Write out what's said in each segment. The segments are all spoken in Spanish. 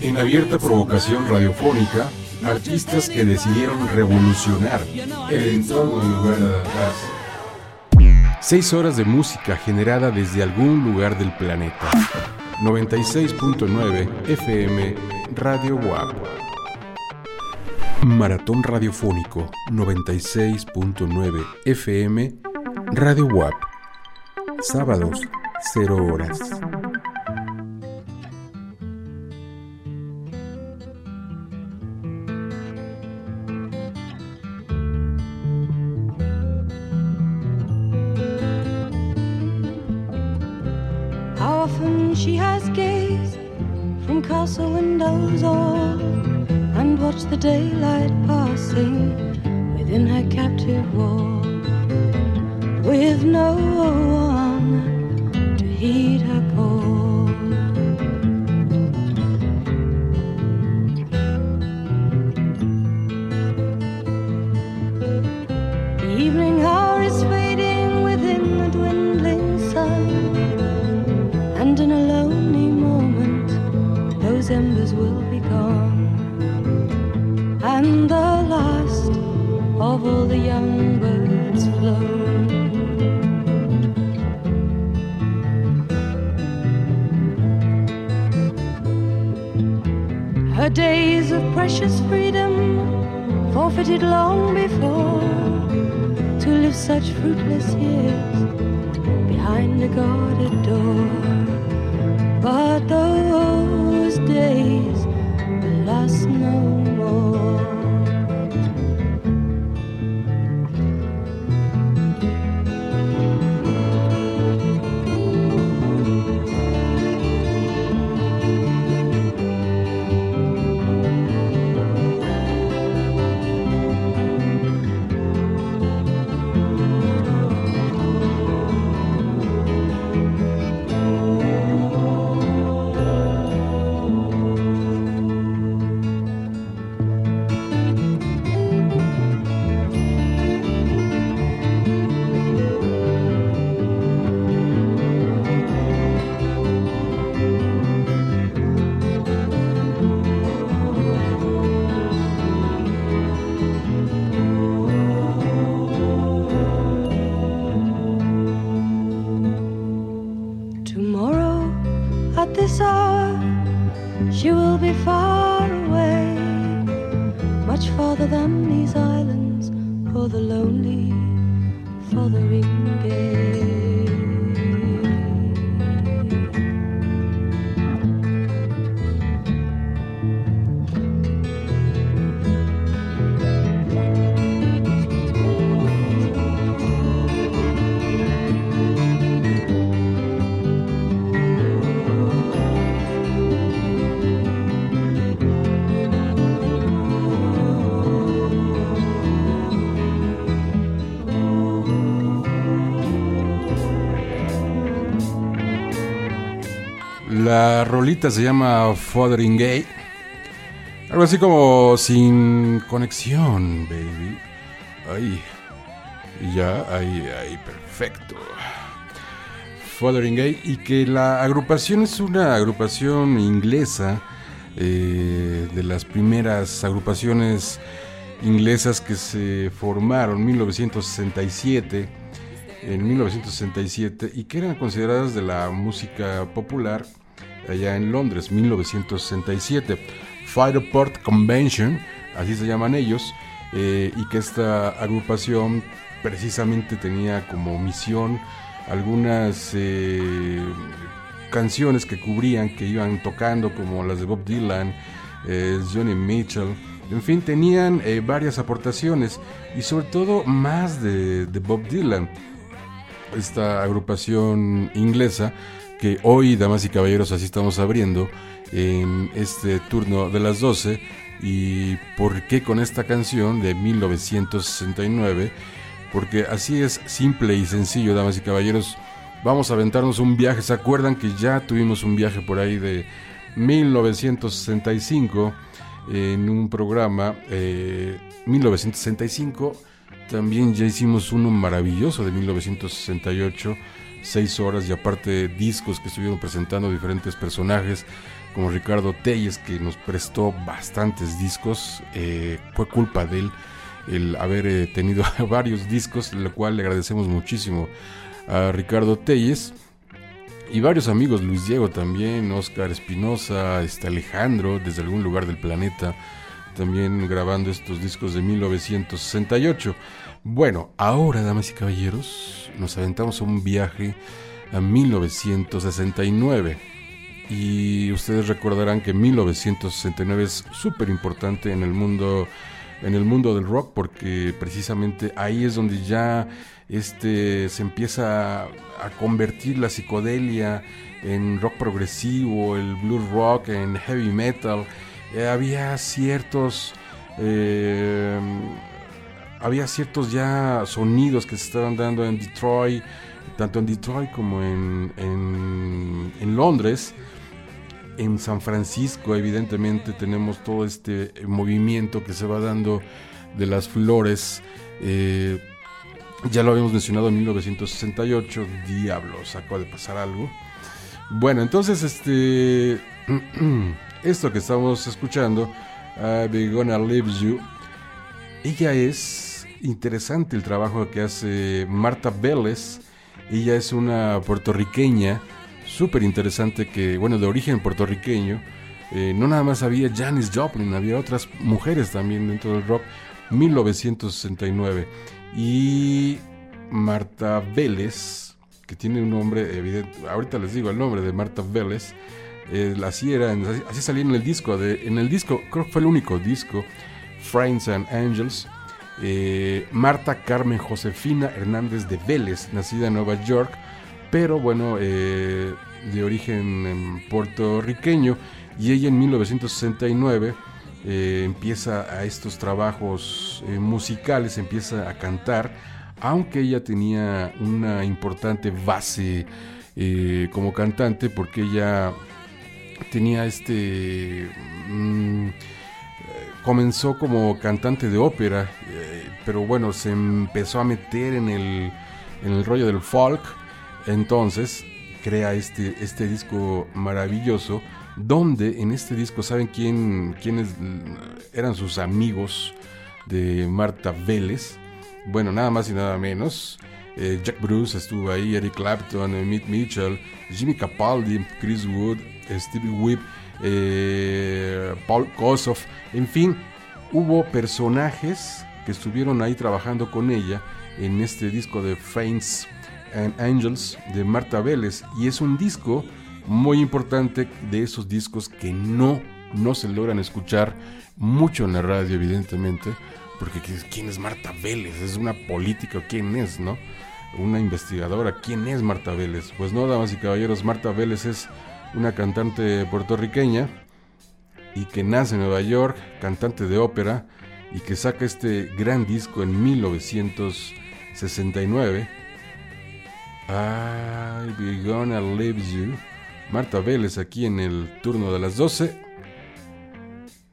En abierta provocación radiofónica, artistas que decidieron revolucionar el entorno en lugar de adaptarse. Seis horas de música generada desde algún lugar del planeta. 96.9 FM Radio WAP. Maratón Radiofónico 96.9 FM Radio WAP. Sábados, 0 horas. Daylight passing within her captive wall se llama Fothering Gay. Algo así como sin conexión, baby. Ahí. Ya, ahí, ahí, perfecto. Gay Y que la agrupación es una agrupación inglesa. Eh, de las primeras agrupaciones inglesas que se formaron en 1967 en 1967 y que eran consideradas de la música popular allá en Londres, 1967. Fireport Convention, así se llaman ellos, eh, y que esta agrupación precisamente tenía como misión algunas eh, canciones que cubrían, que iban tocando, como las de Bob Dylan, eh, Johnny Mitchell, en fin, tenían varias aportaciones y sobre todo más de Bob Dylan. Esta agrupación inglesa que hoy, damas y caballeros, así estamos abriendo en este turno de las 12. ¿Y por qué con esta canción de 1969? Porque así es simple y sencillo, damas y caballeros. Vamos a aventarnos un viaje. ¿Se acuerdan que ya tuvimos un viaje por ahí de 1965 en un programa? 1965. Eh, También ya hicimos uno maravilloso de 1968 seis horas y aparte discos que estuvieron presentando diferentes personajes como Ricardo Telles, que nos prestó bastantes discos. Eh, fue culpa de él el haber eh, tenido varios discos, lo cual le agradecemos muchísimo a Ricardo Telles. Y varios amigos, Luis Diego también, Oscar Espinosa, este Alejandro, desde algún lugar del planeta, también grabando estos discos de 1968. Bueno, ahora, damas y caballeros, nos aventamos a un viaje a 1969. Y ustedes recordarán que 1969 es súper importante en el mundo en el mundo del rock porque precisamente ahí es donde ya este se empieza a convertir la psicodelia en rock progresivo, el blues rock en heavy metal. Eh, había ciertos eh, había ciertos ya sonidos que se estaban dando en Detroit, tanto en Detroit como en, en, Londres. En San Francisco, evidentemente, tenemos todo este movimiento que se va dando de las flores. Eh, ya lo habíamos mencionado en 1968. Diablos, acaba de pasar algo. Bueno, entonces, este. Esto que estamos escuchando, I'm Gonna Leave You, ella es interesante el trabajo que hace Marta Vélez. Ella es una puertorriqueña súper interesante que, bueno, de origen puertorriqueño. Eh, no nada más había Janis Joplin, había otras mujeres también dentro del rock. 1969. Y Marta Vélez, que tiene un nombre ahorita les digo el nombre de Marta Vélez, eh, así era, así salía en el disco, de, en el disco, creo que fue el único disco, Friends and Angels, eh, Marta Carmen Josefina Hernández de Vélez, nacida en Nueva York, pero bueno, eh, de origen em, puertorriqueño, y ella en 1969 eh, empieza a estos trabajos musicales, empieza a cantar, aunque ella tenía una importante base como cantante, porque ella tenía este... Mm, comenzó como cantante de ópera, eh, pero bueno, se empezó a meter en el, en el rollo del folk, entonces crea este, este disco maravilloso, donde en este disco, ¿saben quién, quiénes eran sus amigos de Marta Vélez? Bueno, nada más y nada menos. Eh, Jack Bruce estuvo ahí, Eric Clapton, Mick Mitchell, Jimmy Capaldi, Chris Wood, Stevie Whip eh, Paul Kossoff, en fin, hubo personajes que estuvieron ahí trabajando con ella en este disco de Faints and Angels de Marta Vélez. Y es un disco muy importante de esos discos que no no se logran escuchar mucho en la radio evidentemente porque quién es Marta Vélez es una política quién es no una investigadora quién es Marta Vélez pues no damas y caballeros Marta Vélez es una cantante puertorriqueña y que nace en Nueva York, cantante de ópera y que saca este gran disco en 1969. I'll be gonna leave you. Marta Vélez aquí en el turno de las 12.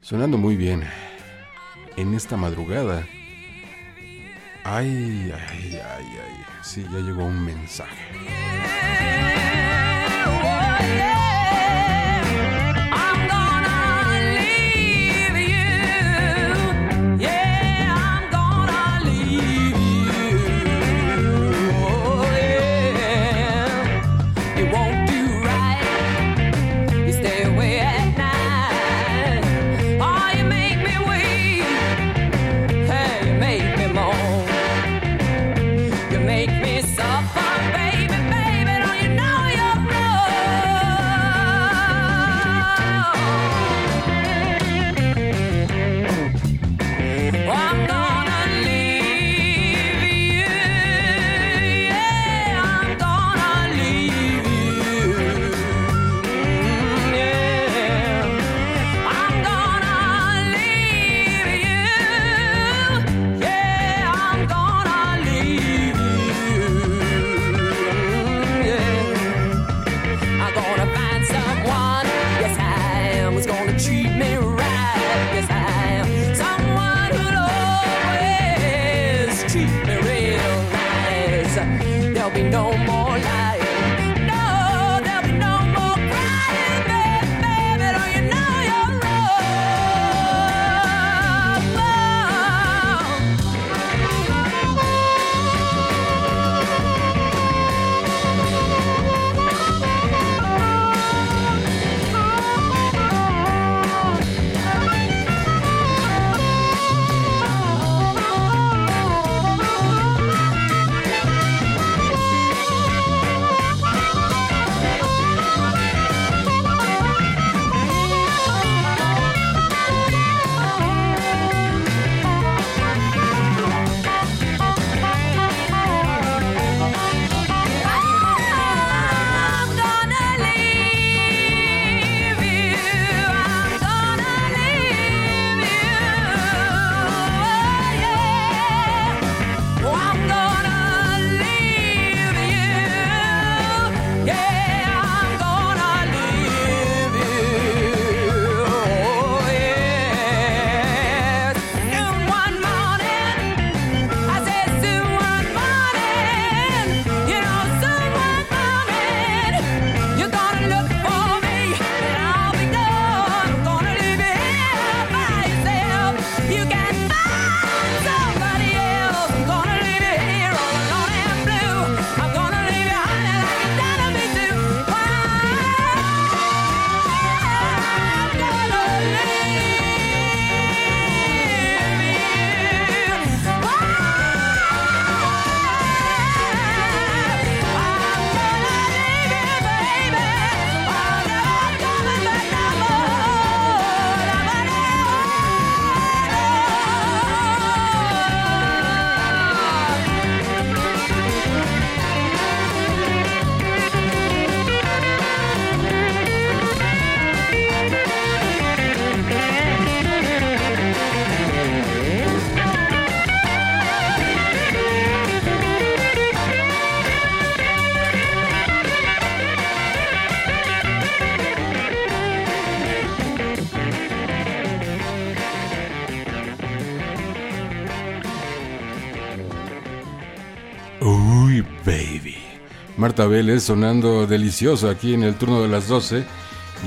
Sonando muy bien. En esta madrugada. Ay, ay, ay, ay. Sí, ya llegó un mensaje. Marta Vélez sonando delicioso aquí en el turno de las 12.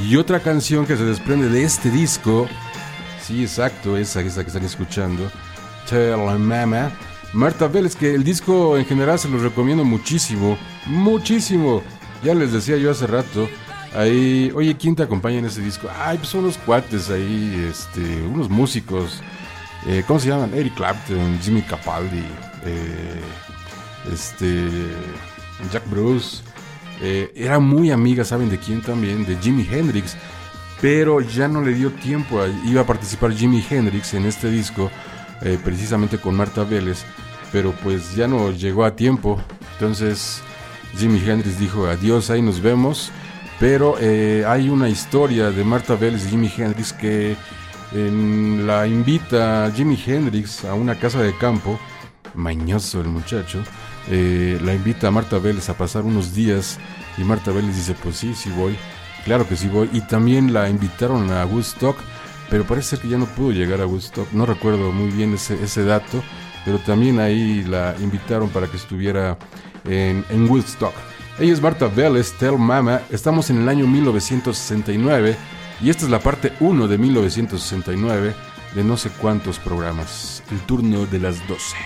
Y otra canción que se desprende de este disco, sí, exacto, esa, esa que están escuchando, Tell Mama. Marta Vélez, que el disco en general se los recomiendo muchísimo, muchísimo. Ya les decía yo hace rato, ahí, oye, ¿quién te acompaña en ese disco? Ay, pues son unos cuates ahí, este, unos músicos. Eh, ¿Cómo se llaman? Eric Clapton, Jimmy Capaldi, eh, este, Jack Bruce. Eh, era muy amiga, ¿saben de quién también? De Jimi Hendrix. Pero ya no le dio tiempo. Iba a participar Jimi Hendrix en este disco, precisamente con Marta Vélez. Pero pues ya no llegó a tiempo. Entonces Jimi Hendrix dijo adiós, ahí nos vemos. Pero hay una historia de Marta Vélez y Jimi Hendrix que la invita Jimi Hendrix a una casa de campo, mañoso el muchacho, eh, la invita a Marta Vélez a pasar unos días y Marta Vélez dice, pues sí, sí voy, claro que sí voy. Y también la invitaron a Woodstock, pero parece que ya no pudo llegar a Woodstock, no recuerdo muy bien ese, ese dato, pero también ahí la invitaron para que estuviera en, en Woodstock. Ella es Marta Vélez, Tell Mama, estamos en el año 1969 y esta es la parte 1 de 1969 de no sé cuántos programas. El turno de las 12.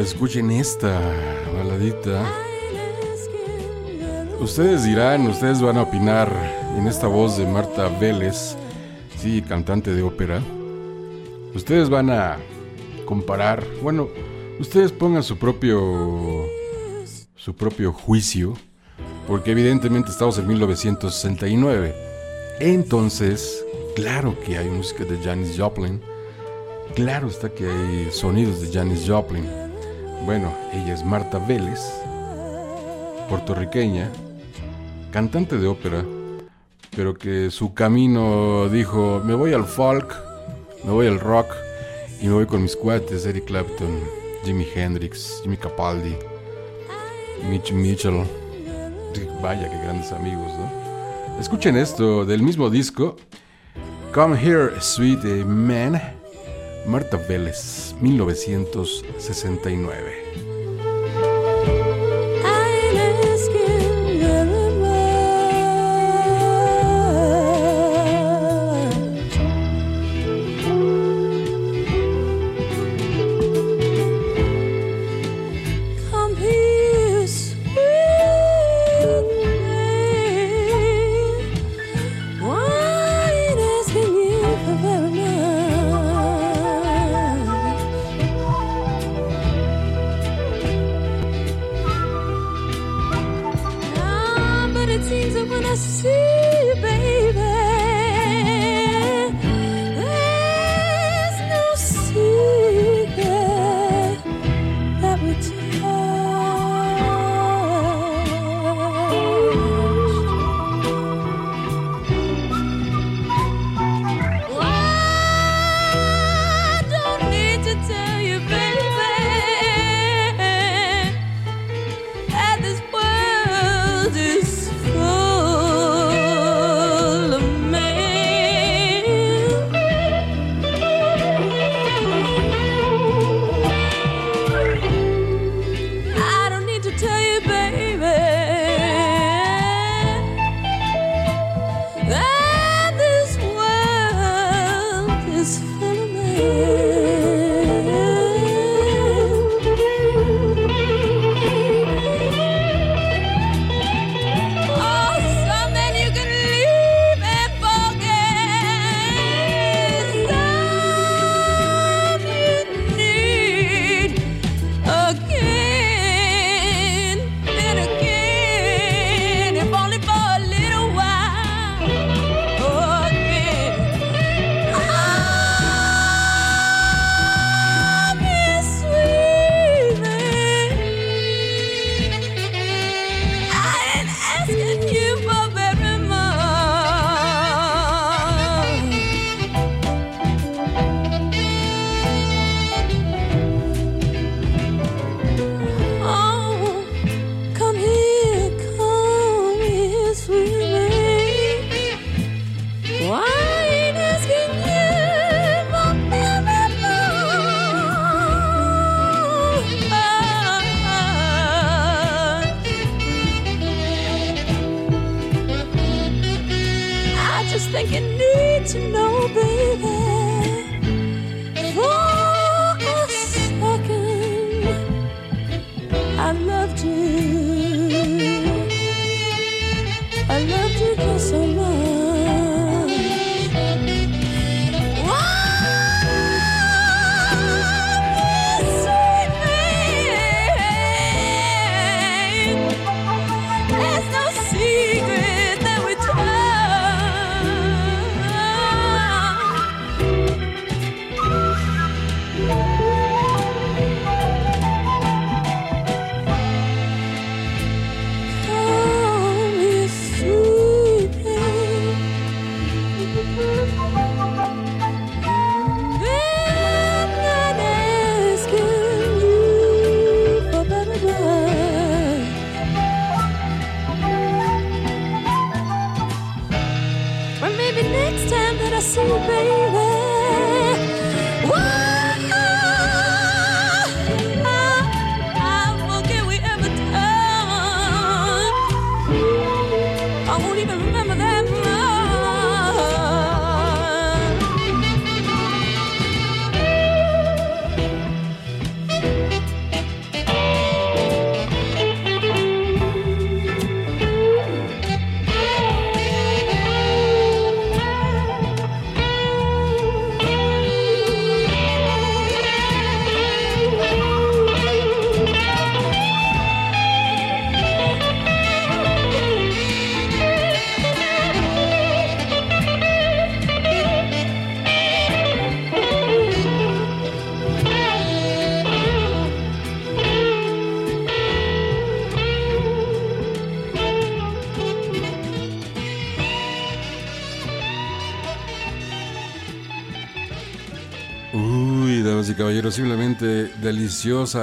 Escuchen esta baladita. Ustedes dirán, ustedes van a opinar en esta voz de Marta Vélez, sí, cantante de ópera. Ustedes van a comparar, bueno, ustedes pongan su propio su propio juicio, porque evidentemente estamos en 1969. Entonces, claro que hay música de Janis Joplin. Claro está que hay sonidos de Janis Joplin. Bueno, ella es Marta Vélez, puertorriqueña, cantante de ópera, pero que su camino dijo, me voy al folk, me voy al rock y me voy con mis cuates, Eric Clapton, Jimi Hendrix, Jimmy Capaldi, Mitch Mitchell. Vaya, qué grandes amigos, ¿no? Escuchen esto del mismo disco, Come Here, Sweet Man. Marta Vélez, 1969.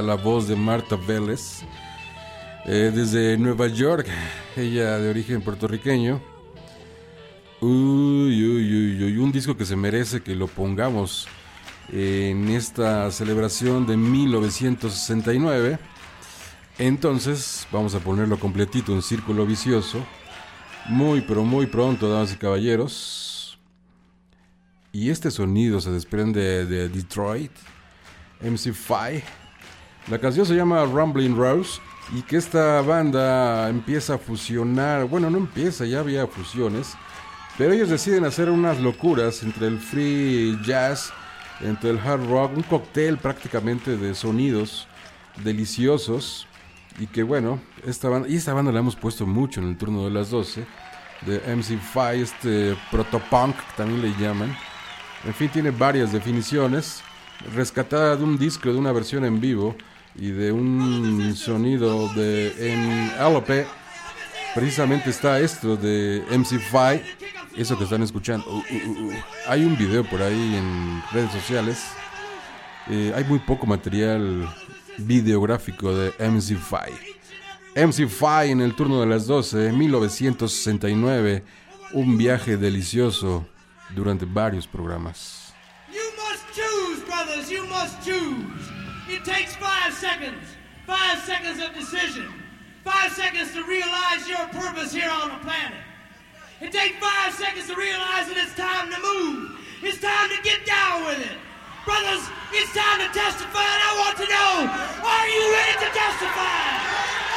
La voz de Marta Vélez. Eh, desde Nueva York, ella de origen puertorriqueño. Uy, uy, uy, uy, un disco que se merece que lo pongamos en esta celebración de 1969. Entonces, vamos a ponerlo completito en círculo vicioso. Muy, pero muy pronto, damas y caballeros. Y este sonido se desprende de Detroit, MC5. La canción se llama Rumbling Rose y que esta banda empieza a fusionar, bueno, no empieza, ya había fusiones, pero ellos deciden hacer unas locuras entre el free jazz, entre el hard rock, un cóctel prácticamente de sonidos deliciosos y que bueno, esta banda, y esta banda la hemos puesto mucho en el turno de las 12, de MC5, este protopunk también le llaman. En fin, tiene varias definiciones, rescatada de un disco, de una versión en vivo y de un sonido de en LP. Precisamente está esto de MC5, eso que están escuchando. Uh, uh, uh, hay un video por ahí en redes sociales. Eh, hay muy poco material videográfico de MC5. MC5 en el turno de las 12, 1969. Un viaje delicioso durante varios programas. You must choose, brothers, you must choose. It takes five seconds, five seconds of decision, five seconds to realize your purpose here on the planet. It takes five seconds to realize that it's time to move. It's time to get down with it. Brothers, it's time to testify, and I want to know, are you ready to testify?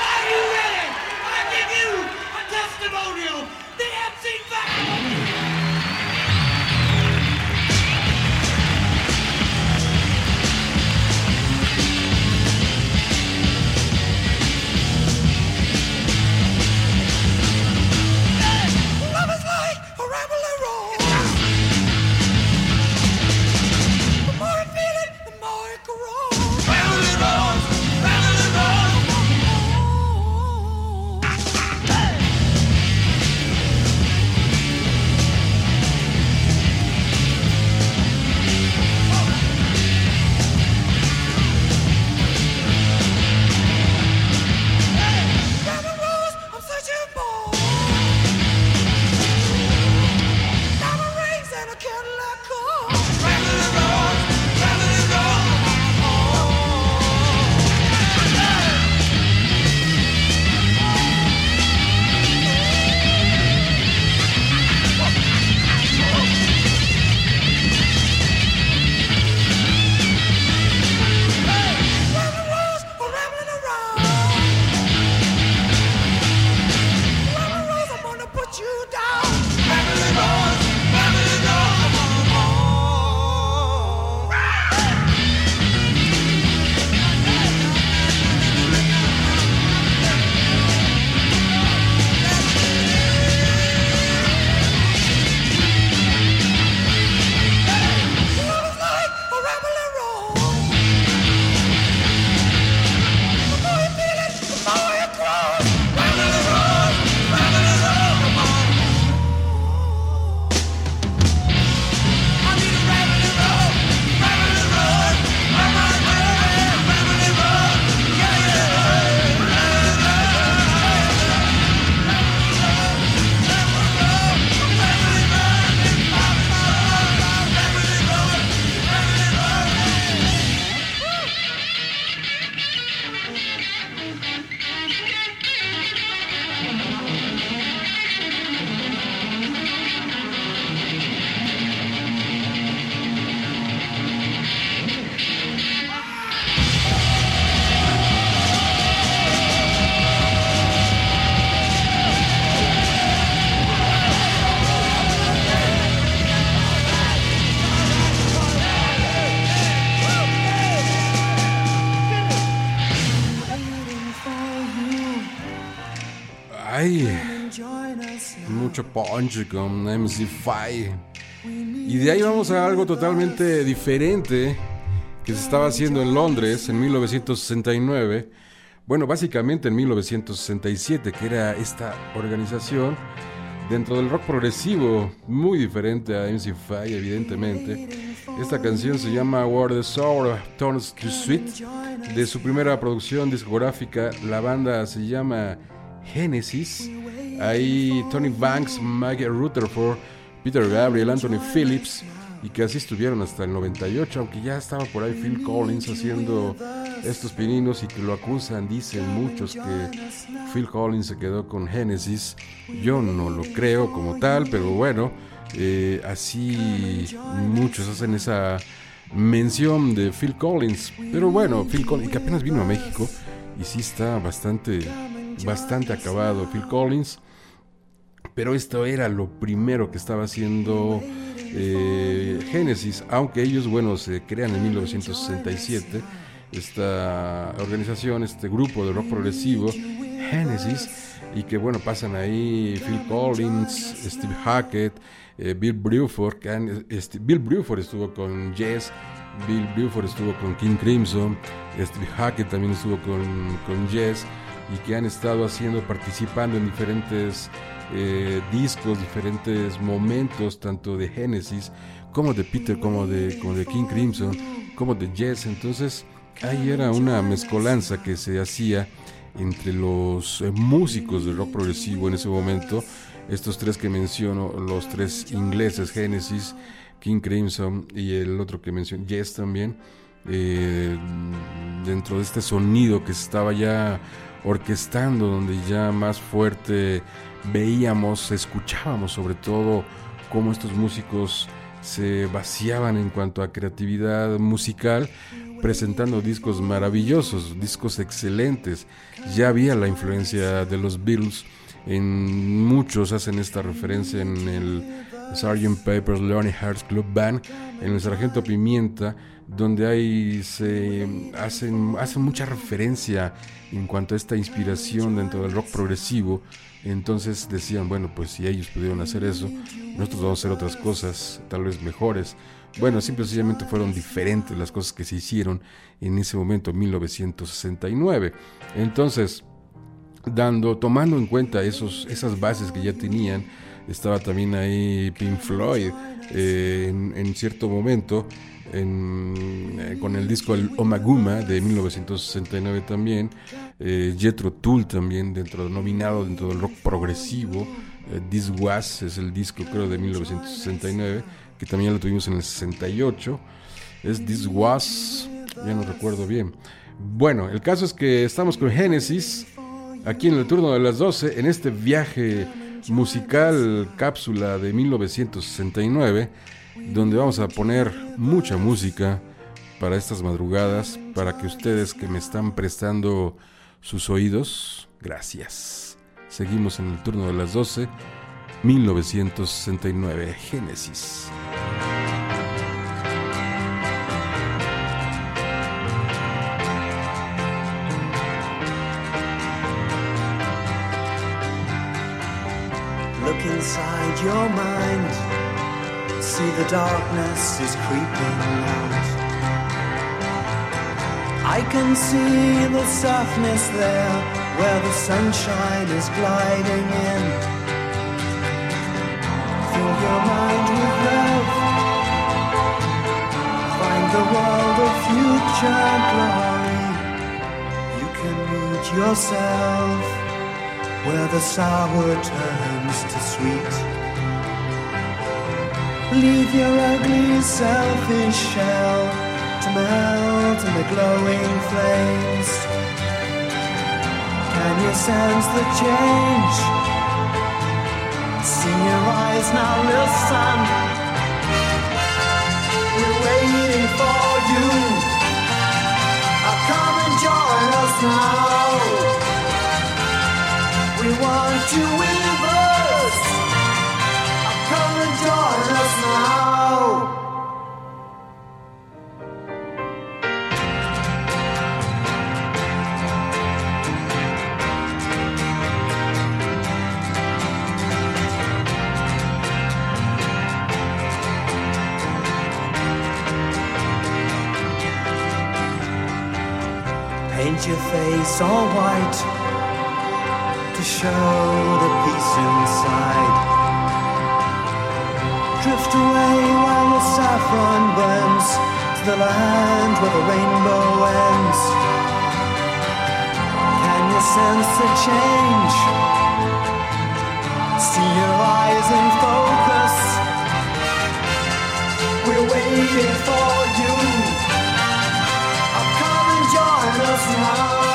Are you ready? I give you a testimonial. The MC5. Punch con MC5. Y de ahí vamos a algo totalmente diferente que se estaba haciendo en Londres en 1969. Bueno, básicamente en 1967, que era esta organización dentro del rock progresivo, muy diferente a MC5, evidentemente. Esta canción se llama Where the Sour Turns to Sweet. De su primera producción discográfica, la banda se llama Genesis. Ahí Tony Banks, Mike Rutherford, Peter Gabriel, Anthony Phillips y que así estuvieron hasta el 98, aunque ya estaba por ahí Phil Collins haciendo estos pininos y que lo acusan, dicen muchos que Phil Collins se quedó con Genesis. Yo no lo creo como tal, pero bueno, eh, así muchos hacen esa mención de Phil Collins. Pero bueno, Phil Collins, que apenas vino a México y sí está bastante, bastante acabado Phil Collins. Pero esto era lo primero que estaba haciendo eh, Genesis, aunque ellos, bueno, se crean en 1967, esta organización, este grupo de rock progresivo, Genesis, y que, bueno, pasan ahí Phil Collins, Steve Hackett, eh, Bill Bruford, que este, Bill Bruford estuvo con Jess, Bill Bruford estuvo con King Crimson, Steve Hackett también estuvo con, con Jess, y que han estado haciendo, participando en diferentes eh, discos, diferentes momentos, tanto de Genesis como de Peter, como de, como de King Crimson, como de Jess. Entonces, ahí era una mezcolanza que se hacía entre los eh, músicos de rock progresivo en ese momento. Estos tres que menciono, los tres ingleses, Genesis, King Crimson y el otro que mencioné, Jess también, eh, dentro de este sonido que estaba ya orquestando, donde ya más fuerte veíamos, escuchábamos sobre todo cómo estos músicos se vaciaban en cuanto a creatividad musical, presentando discos maravillosos, discos excelentes. Ya había la influencia de los Beatles, en muchos hacen esta referencia en el Sgt. Pepper's Lonely Hearts Club Band, en el Sargento Pimienta, donde hay, se hacen, hacen mucha referencia en cuanto a esta inspiración dentro del rock progresivo. Entonces decían, bueno, pues si ellos pudieron hacer eso, nosotros vamos a hacer otras cosas, tal vez mejores. Bueno, simplemente fueron diferentes las cosas que se hicieron en ese momento, 1969. Entonces, dando, tomando en cuenta esos, esas bases que ya tenían, estaba también ahí Pink Floyd eh, en, cierto momento eh, con el disco El Omaguma de 1969 también, eh, Jethro Tull también dentro nominado dentro del rock progresivo, This Was es el disco creo de 1969 que también lo tuvimos en el 68, es This Was, ya no recuerdo bien. Bueno, el caso es que estamos con Genesis aquí en el turno de las 12 en este viaje musical cápsula de 1969, donde vamos a poner mucha música para estas madrugadas, para que ustedes que me están prestando sus oídos, gracias. Seguimos en el turno de las 12, 1969, Génesis. inside your mind. See the darkness is creeping out. I can see the softness there where the sunshine is gliding in. Fill your mind with love. Find the world of future glory. You can meet yourself where the sour turns to sweet. Leave your ugly selfish shell to melt in the glowing flames. Can you sense the change? See your eyes now, listen. We're waiting for you. Come and join us now. We want you Paint your face all white to show the peace inside. Drift away while the saffron burns to the land where the rainbow ends. Can you sense the change? See your eyes in focus. We're waiting for you. Come and join us now.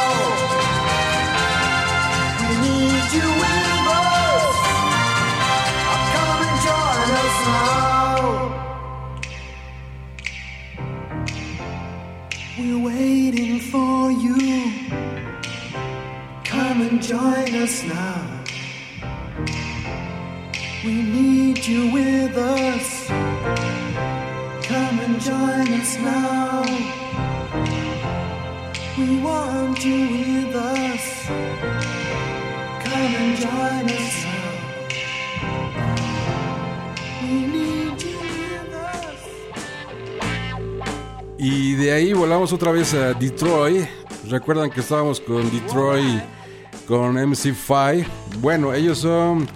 Us now. We need you with us. Come and join us now. We want you with us. Come and join us now. We need you with us. Y de ahí volamos otra vez a Detroit. Recuerdan que estábamos con Detroit, con MC5. Bueno, ellos son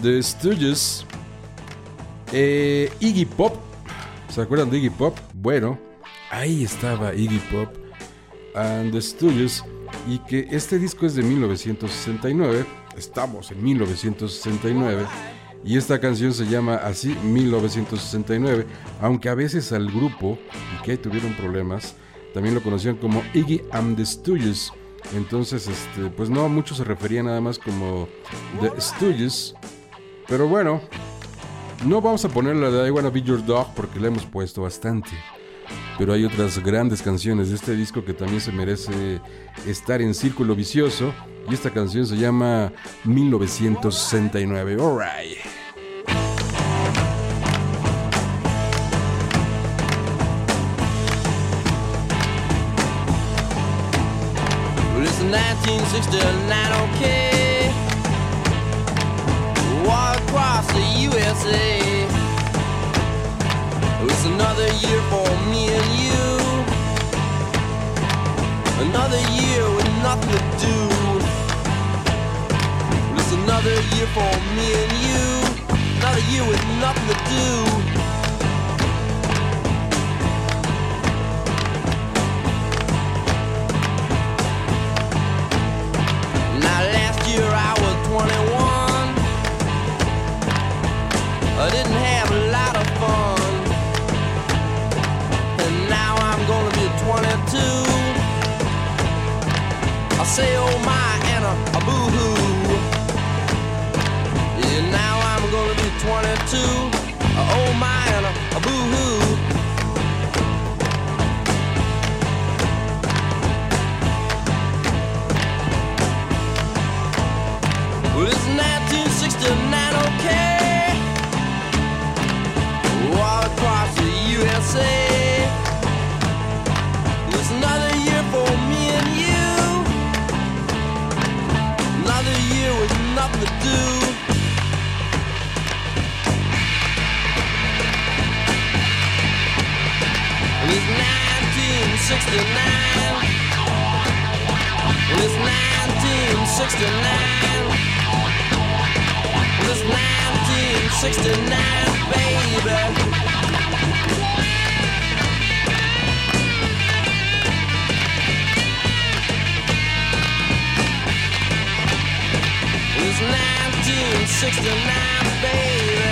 The Stooges, eh, Iggy Pop. ¿Se acuerdan de Iggy Pop? Bueno, ahí estaba Iggy Pop and The Stooges. Y que este disco es de 1969. Estamos en 1969. Y esta canción se llama así 1969, aunque a veces al grupo, y que ahí tuvieron problemas, también lo conocían como Iggy and the Stooges. Entonces, este, pues no, muchos se referían nada más como The Stooges. Pero bueno, no vamos a poner la de I Wanna Be Your Dog porque la hemos puesto bastante. Pero hay otras grandes canciones de este disco que también se merece estar en círculo vicioso. Y esta canción se llama 1969. Alright. 1969, okay. Walk across the USA. It's another year for me and you. Another year with nothing to do. It's another year for me and you. Another year with nothing to do. I didn't have a lot of fun. And now I'm gonna be 22. I say oh my and a. Yeah, now I'm gonna be 22. Uh, oh my and a. Well, it's 1969, okay. Across the USA. It's another year for me and you. Another year with nothing to do. And it's 1969. Well, it's 1969. Well, it's 1969, baby. 1969, baby.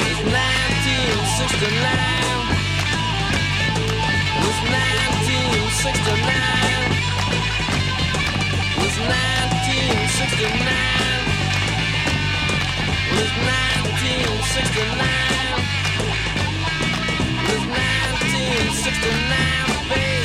It's 1969. It's 1969. It's 1969. 1969. It's 1969, baby.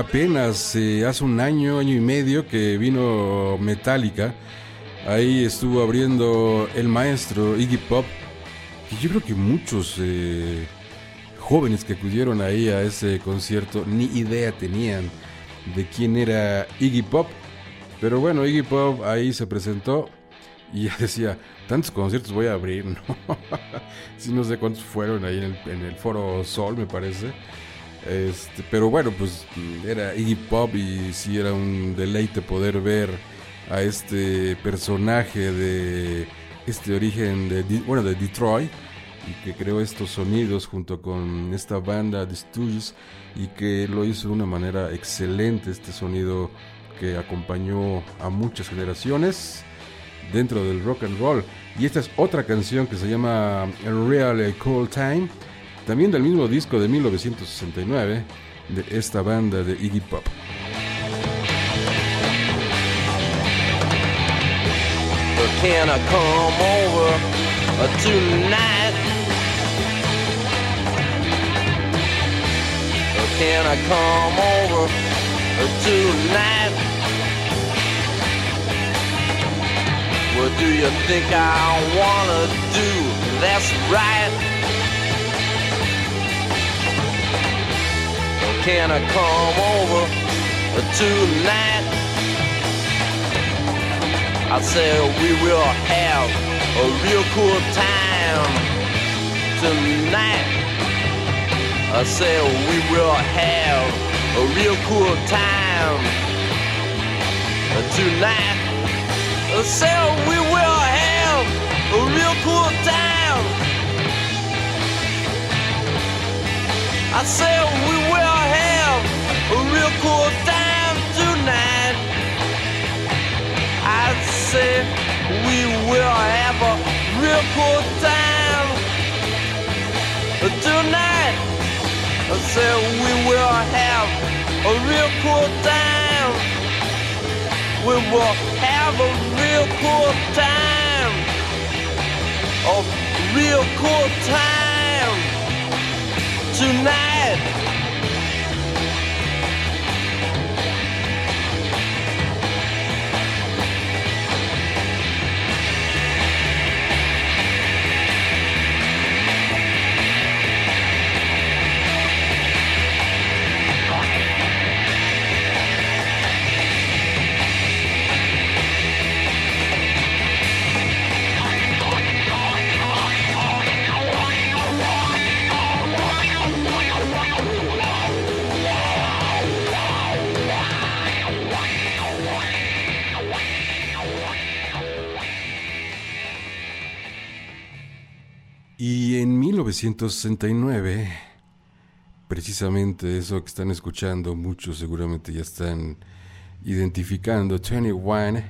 Apenas eh, hace un año, año y medio que vino Metallica, ahí estuvo abriendo el maestro Iggy Pop, y yo creo que muchos eh, jóvenes que acudieron ahí a ese concierto ni idea tenían de quién era Iggy Pop, pero bueno, Iggy Pop ahí se presentó y decía, tantos conciertos voy a abrir, ¿no? sí, no sé cuántos fueron ahí en el Foro Sol, me parece. Este, pero bueno, pues era Iggy Pop y sí era un deleite poder ver a este personaje de este origen de, bueno, de Detroit y que creó estos sonidos junto con esta banda de Stooges y que lo hizo de una manera excelente este sonido que acompañó a muchas generaciones dentro del rock and roll. Y esta es otra canción que se llama Real Cool Time también del mismo disco de 1969 de esta banda de Iggy Pop. Can I come over tonight? Can I come over tonight? What do you think I wanna do? That's right. Can I come over tonight? I said we will have a real cool time tonight. I said we will have a real cool time tonight. I said we will have a real cool time. I said we will a real cool time tonight. I said we will have a real cool time tonight. I said we will have a real cool time. We will have a real cool time. A real cool time tonight. Y en 1969, precisamente eso que están escuchando, muchos seguramente ya están identificando, 21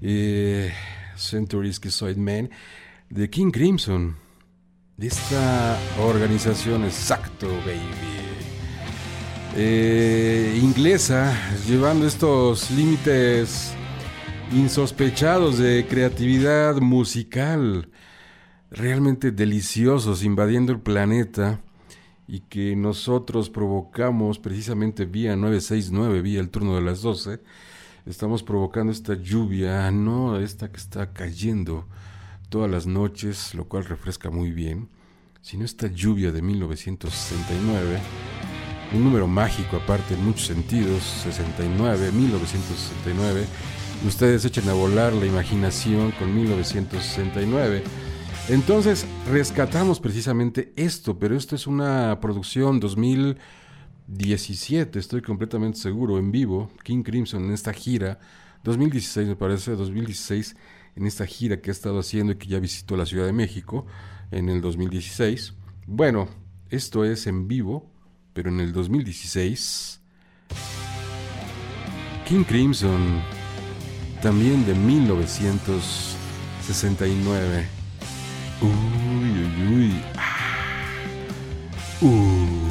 eh, Century Schizoid Man, de King Crimson, de esta organización exacto, baby. Eh, inglesa, llevando estos límites insospechados de creatividad musical realmente deliciosos invadiendo el planeta y que nosotros provocamos precisamente vía 969, vía el turno de las 12, estamos provocando esta lluvia, no esta que está cayendo todas las noches, lo cual refresca muy bien, sino esta lluvia de 1969, un número mágico aparte en muchos sentidos, 69, 1969, ustedes echen a volar la imaginación con 1969. Entonces rescatamos precisamente esto, pero esto es una producción 2017, estoy completamente seguro, en vivo, King Crimson en esta gira, 2016 me parece, 2016, en esta gira que ha estado haciendo y que ya visitó la Ciudad de México en el 2016. Bueno, esto es en vivo, pero en el 2016, King Crimson, también de 1969. Uy, uy, uy. Ah. Uh.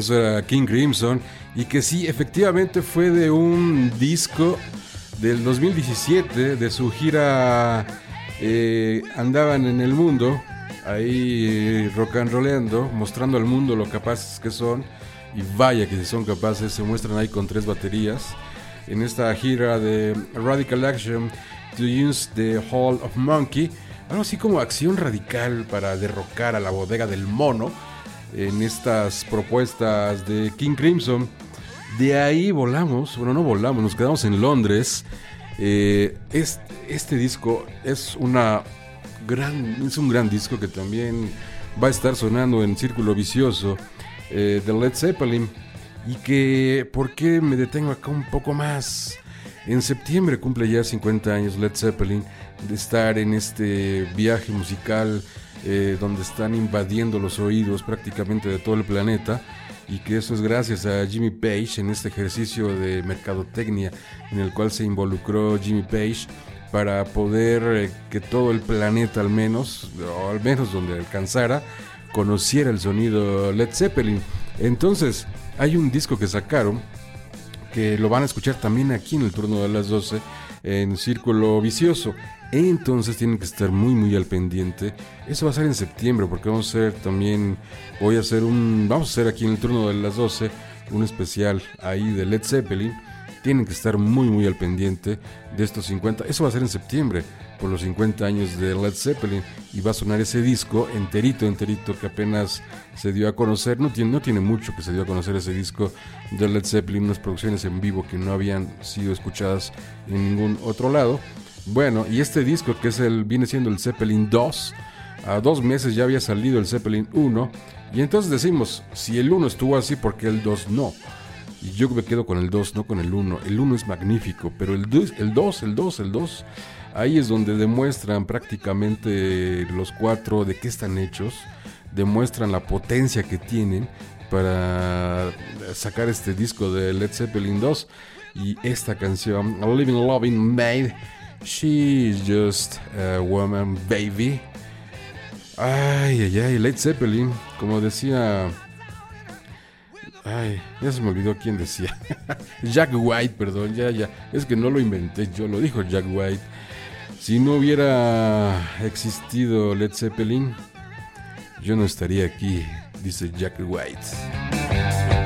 Eso era King Crimson. Y que sí, efectivamente fue de un disco del 2017, de su gira eh, Andaban en el mundo, ahí eh, rock and rollando, mostrando al mundo lo capaces que son. Y vaya que si son capaces, se muestran ahí con tres baterías. En esta gira de Radical Action to Use the Hall of Monkey, algo así como acción radical para derrocar a la bodega del mono en estas propuestas de King Crimson. De ahí volamos, bueno, no volamos, nos quedamos en Londres. Eh, este, disco es una gran, es un gran disco que también va a estar sonando en Círculo Vicioso eh, de Led Zeppelin. Y que, ¿por qué me detengo acá un poco más? En septiembre cumple ya 50 años Led Zeppelin de estar en este viaje musical eh, donde están invadiendo los oídos prácticamente de todo el planeta y que eso es gracias a Jimmy Page en este ejercicio de mercadotecnia en el cual se involucró Jimmy Page para poder eh, que todo el planeta al menos, o al menos donde alcanzara, conociera el sonido Led Zeppelin. Entonces, hay un disco que sacaron que lo van a escuchar también aquí en el turno de las 12 en Círculo Vicioso. Entonces tienen que estar muy muy al pendiente. Eso va a ser en septiembre porque vamos a hacer también voy a hacer un vamos a hacer aquí en el turno de las 12 un especial ahí de Led Zeppelin. Tienen que estar muy muy al pendiente de estos 50. Eso va a ser en septiembre por los 50 años de Led Zeppelin y va a sonar ese disco enterito enterito que apenas se dio a conocer. No tiene no tiene mucho que se dio a conocer ese disco de Led Zeppelin, unas producciones en vivo que no habían sido escuchadas en ningún otro lado. Bueno, y este disco que es el viene siendo el Zeppelin 2, a dos meses ya había salido el Zeppelin 1, y entonces decimos, si el 1 estuvo así, ¿por qué el 2 no? Y yo me quedo con el 2, no con el 1. El 1 es magnífico, pero el 2, el 2, el 2, el 2, ahí es donde demuestran prácticamente los cuatro de qué están hechos, demuestran la potencia que tienen para sacar este disco de Led Zeppelin 2 y esta canción, Living Loving Made. She's just a woman, baby. Ay, ay, ay, Led Zeppelin, como decía. Ay, ya se me olvidó quién decía. Jack White, perdón, ya, ya. Es que no lo inventé yo, lo dijo Jack White. Si no hubiera existido Led Zeppelin, yo no estaría aquí, dice Jack White.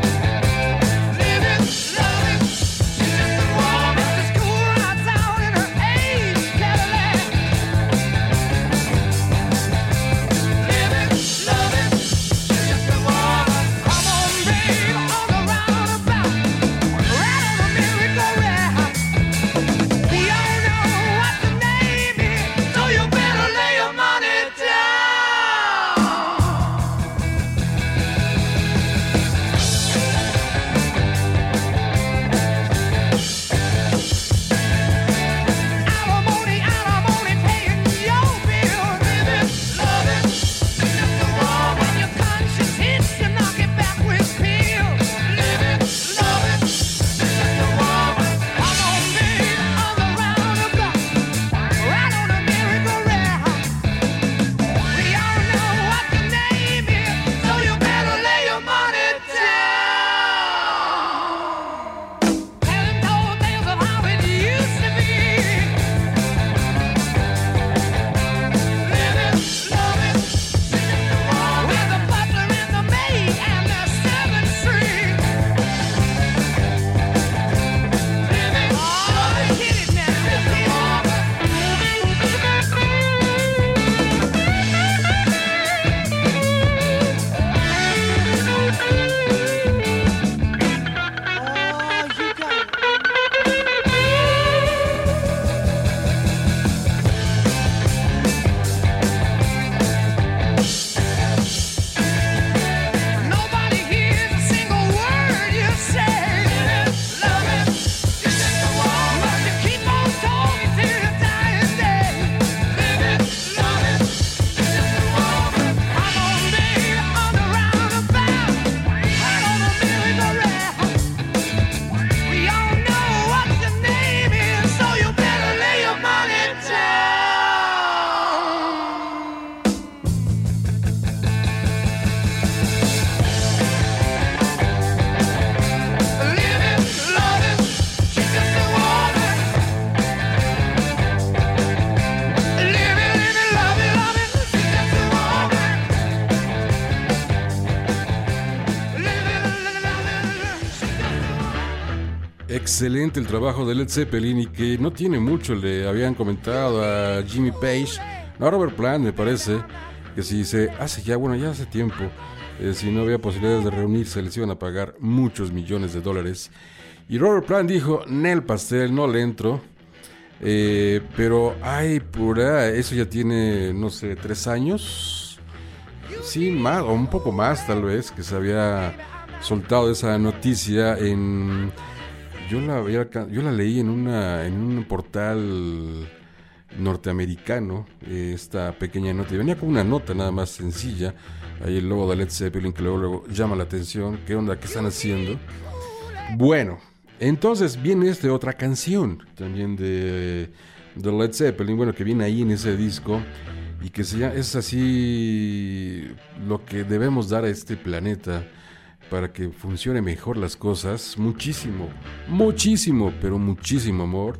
Excelente el trabajo de Led Zeppelin y que no tiene mucho, le habían comentado a Jimmy Page, no a Robert Plant me parece, que si se hace ya, bueno, ya hace tiempo, eh, si no había posibilidades de reunirse, les iban a pagar muchos millones de dólares. Y Robert Plant dijo, Nel Pastel, no le entro. Eh, pero ay, pura, eso ya tiene, no sé, tres años. Sí, más, o un poco más tal vez, que se había soltado esa noticia en... Yo la, yo la leí en, una, en un portal norteamericano, esta pequeña nota. Y venía con una nota nada más sencilla. Ahí el logo de Led Zeppelin que luego, luego llama la atención. ¿Qué onda? ¿Qué están haciendo? Bueno, entonces viene esta otra canción también de, de Led Zeppelin, bueno, que viene ahí en ese disco y que se llama, es así lo que debemos dar a este planeta para que funcione mejor las cosas. Muchísimo, muchísimo, pero muchísimo amor.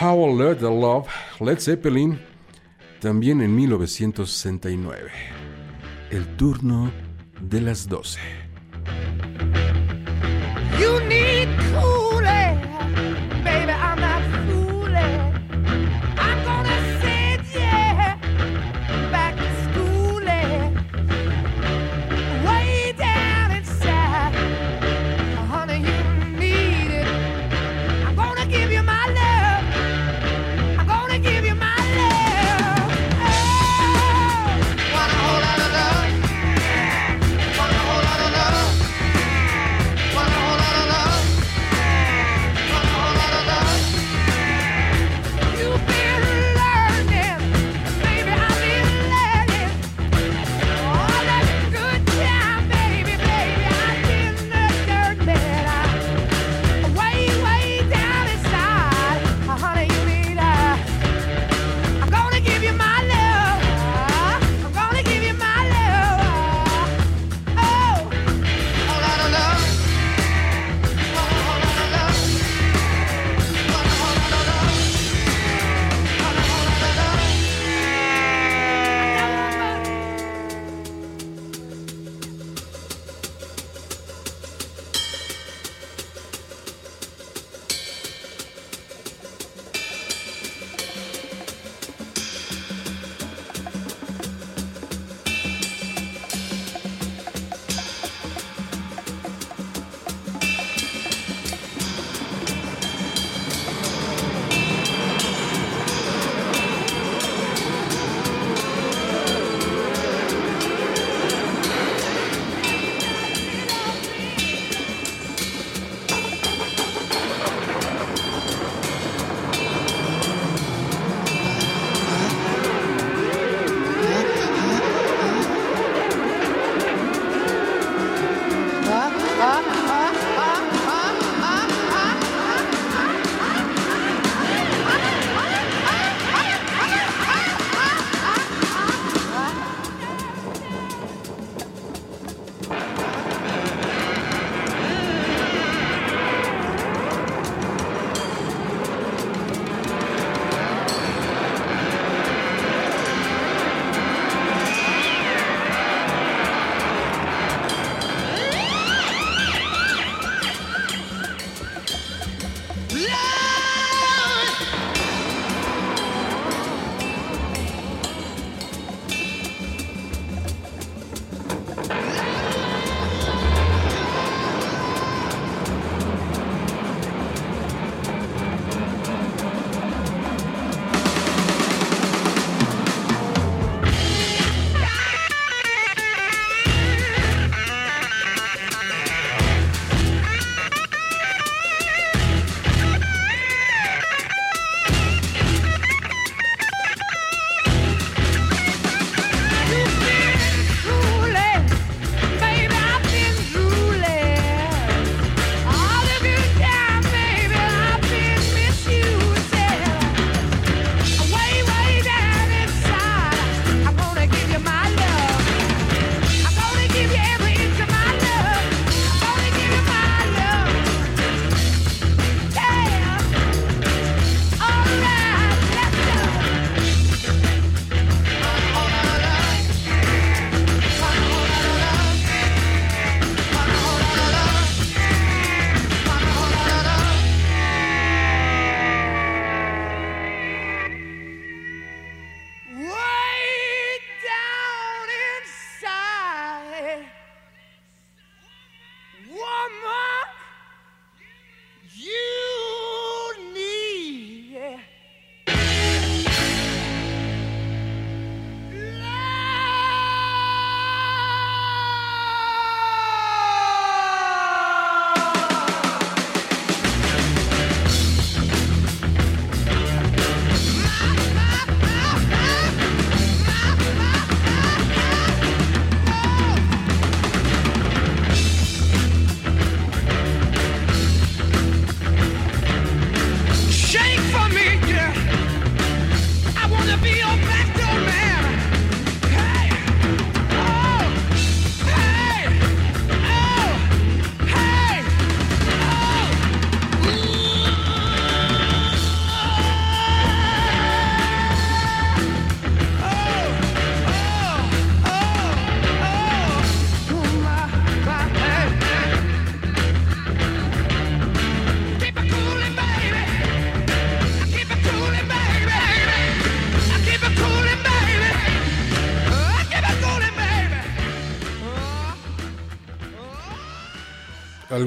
How I Learned the Love, Led Zeppelin, también en 1969. El turno de las 12.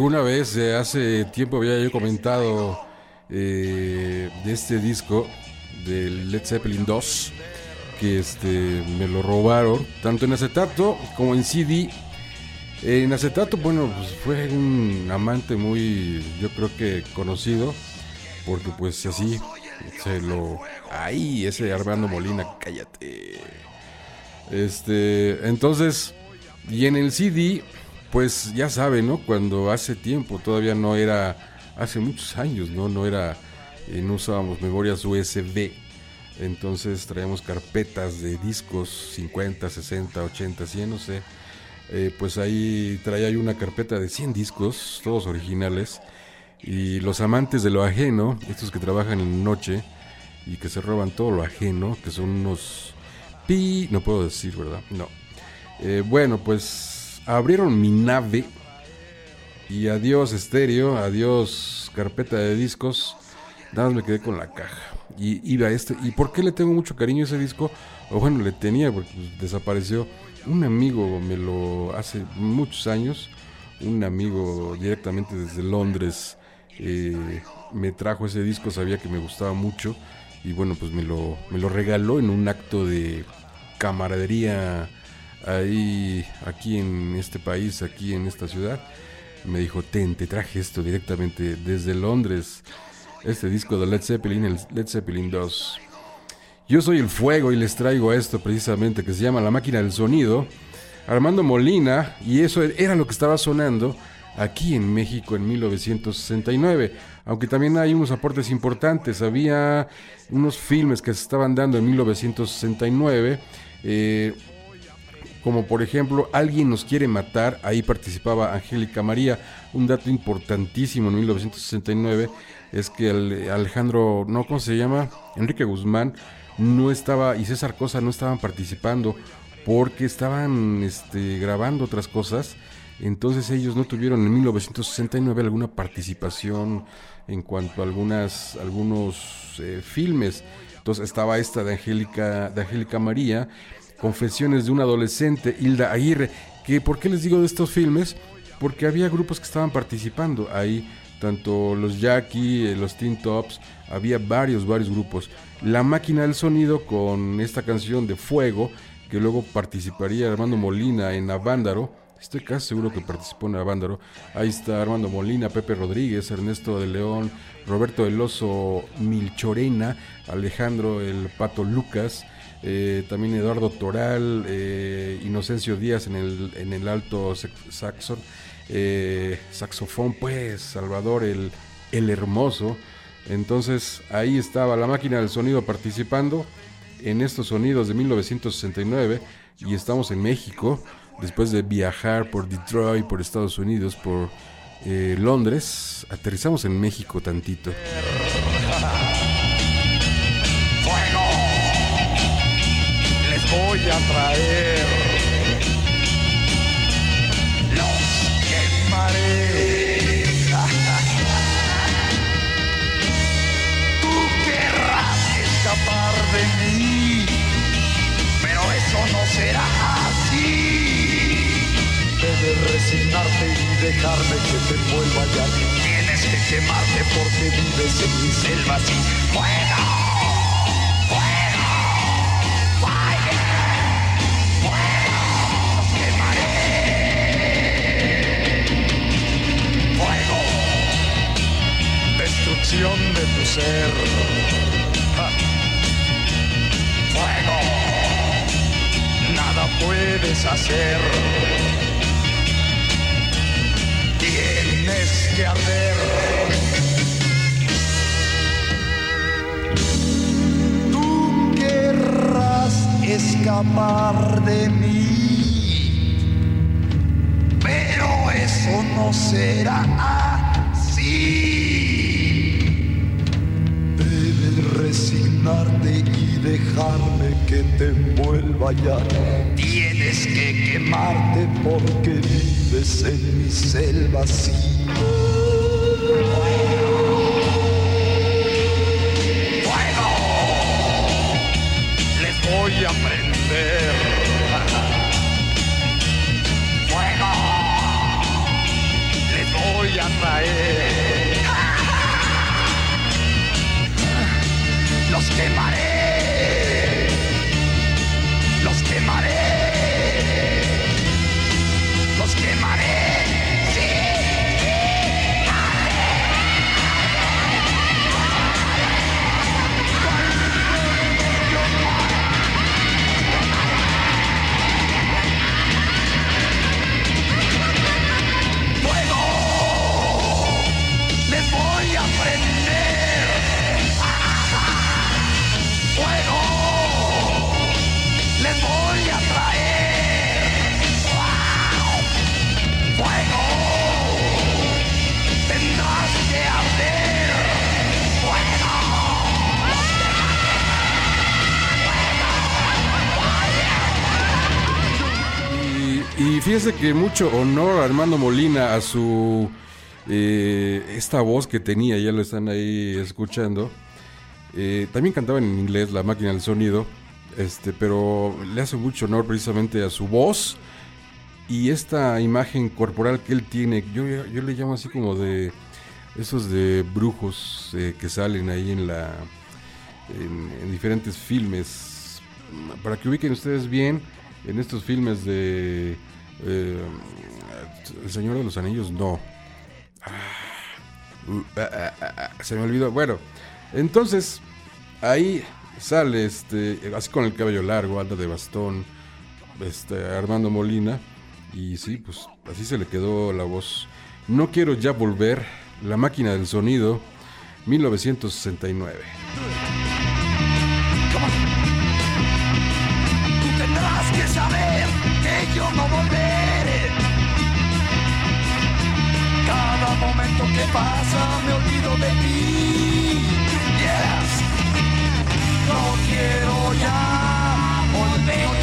Alguna vez, hace tiempo había yo comentado eh, de este disco del Led Zeppelin 2, que este, me lo robaron, tanto en acetato como en CD. En acetato, bueno, pues fue un amante muy, yo creo que conocido, porque pues así se lo... Ahí, ese Armando Molina, cállate. Este, entonces, y en el CD, pues ya saben, ¿no? Cuando hace tiempo, todavía no era, hace muchos años, ¿no? No era, eh, no usábamos memorias USB. Entonces traíamos carpetas de discos 50, 60, 80, 100, no sé. Eh, pues ahí traía yo una carpeta de 100 discos, todos originales. Y los amantes de lo ajeno, estos que trabajan en noche y que se roban todo lo ajeno, que son unos pi, no puedo decir, ¿verdad? No. Eh, bueno, pues abrieron mi nave y adiós estéreo, adiós carpeta de discos. Nada más me quedé con la caja. Y iba a este. ¿Y por qué le tengo mucho cariño a ese disco? O bueno, le tenía porque pues, desapareció. Un amigo me lo hace muchos años. Un amigo directamente desde Londres eh, me trajo ese disco. Sabía que me gustaba mucho. Y bueno, pues me lo, me lo regaló en un acto de camaradería ahí, aquí en este país, aquí en esta ciudad. Me dijo, ten, te traje esto directamente desde Londres. Este disco de Led Zeppelin, el Led Zeppelin 2. Yo soy el fuego y les traigo esto precisamente que se llama La máquina del sonido. Armando Molina, y eso era lo que estaba sonando aquí en México en 1969. Aunque también hay unos aportes importantes. Había unos filmes que se estaban dando en 1969. eh, como por ejemplo Alguien nos quiere matar, ahí participaba Angélica María. Un dato importantísimo en 1969 es que Ale- Alejandro, no, ¿cómo se llama? Enrique Guzmán no estaba y César Cosa no estaban participando porque estaban este, grabando otras cosas. Entonces ellos no tuvieron en 1969 alguna participación en cuanto a algunas, algunos eh, filmes. Entonces estaba esta de Angélica, de Angélica María, Confesiones de un adolescente, Hilda Aguirre. Que, ¿Por qué les digo de estos filmes? Porque había grupos que estaban participando ahí, tanto los Jackie, eh, los Teen Tops, había varios, varios grupos. La máquina del sonido con esta canción de Fuego, que luego participaría Armando Molina en Avándaro. Estoy casi seguro que participó en Avándaro. Ahí está Armando Molina, Pepe Rodríguez, Ernesto de León, Roberto del Oso Milchorena, Alejandro el Pato Lucas, eh, también Eduardo Toral, eh, Inocencio Díaz en el, en el alto sax- saxon, eh, saxofón, pues Salvador el, el Hermoso. Entonces ahí estaba la máquina del sonido participando en estos sonidos de 1969 y estamos en México después de viajar por Detroit, por Estados Unidos, por eh, Londres, aterrizamos en México tantito. Voy a traer. Los quemaré. Tú querrás escapar de mí, pero eso no será así. Debes resignarte y dejarme que te envuelva ya. Tienes que quemarte porque vives en mi selva. ¡Fuego! De tu ser. Ja. ¡Fuego! Nada puedes hacer. Tienes que arder. Tú querrás escapar de mí, pero eso no será así. Y dejarme que te envuelva ya. Tienes que quemarte porque vives en mi selva así. ¡Fuego! Les voy a prender. ¡Fuego! Les voy a traer. Los quemaré. Y, fíjese que mucho honor a Armando Molina, a su. eh, esta voz que tenía, ya lo están ahí escuchando. Eh, también cantaba en inglés La máquina del sonido, este, pero le hace mucho honor precisamente a su voz y esta imagen corporal que él tiene. Yo, yo le llamo así como de esos de brujos eh, que salen ahí en la en diferentes filmes. Para que ubiquen ustedes bien, en estos filmes de eh, El Señor de los Anillos, no. Ah, ah, ah, se me olvidó. Bueno, entonces ahí sale este, así con el cabello largo, anda de bastón, este, Armando Molina. Y sí, pues así se le quedó la voz. No quiero ya volver, la máquina del sonido, 1969. Tú tendrás que saber que yo no volveré. Cada momento que pasa me olvido de ti. Yes. No quiero ya volver,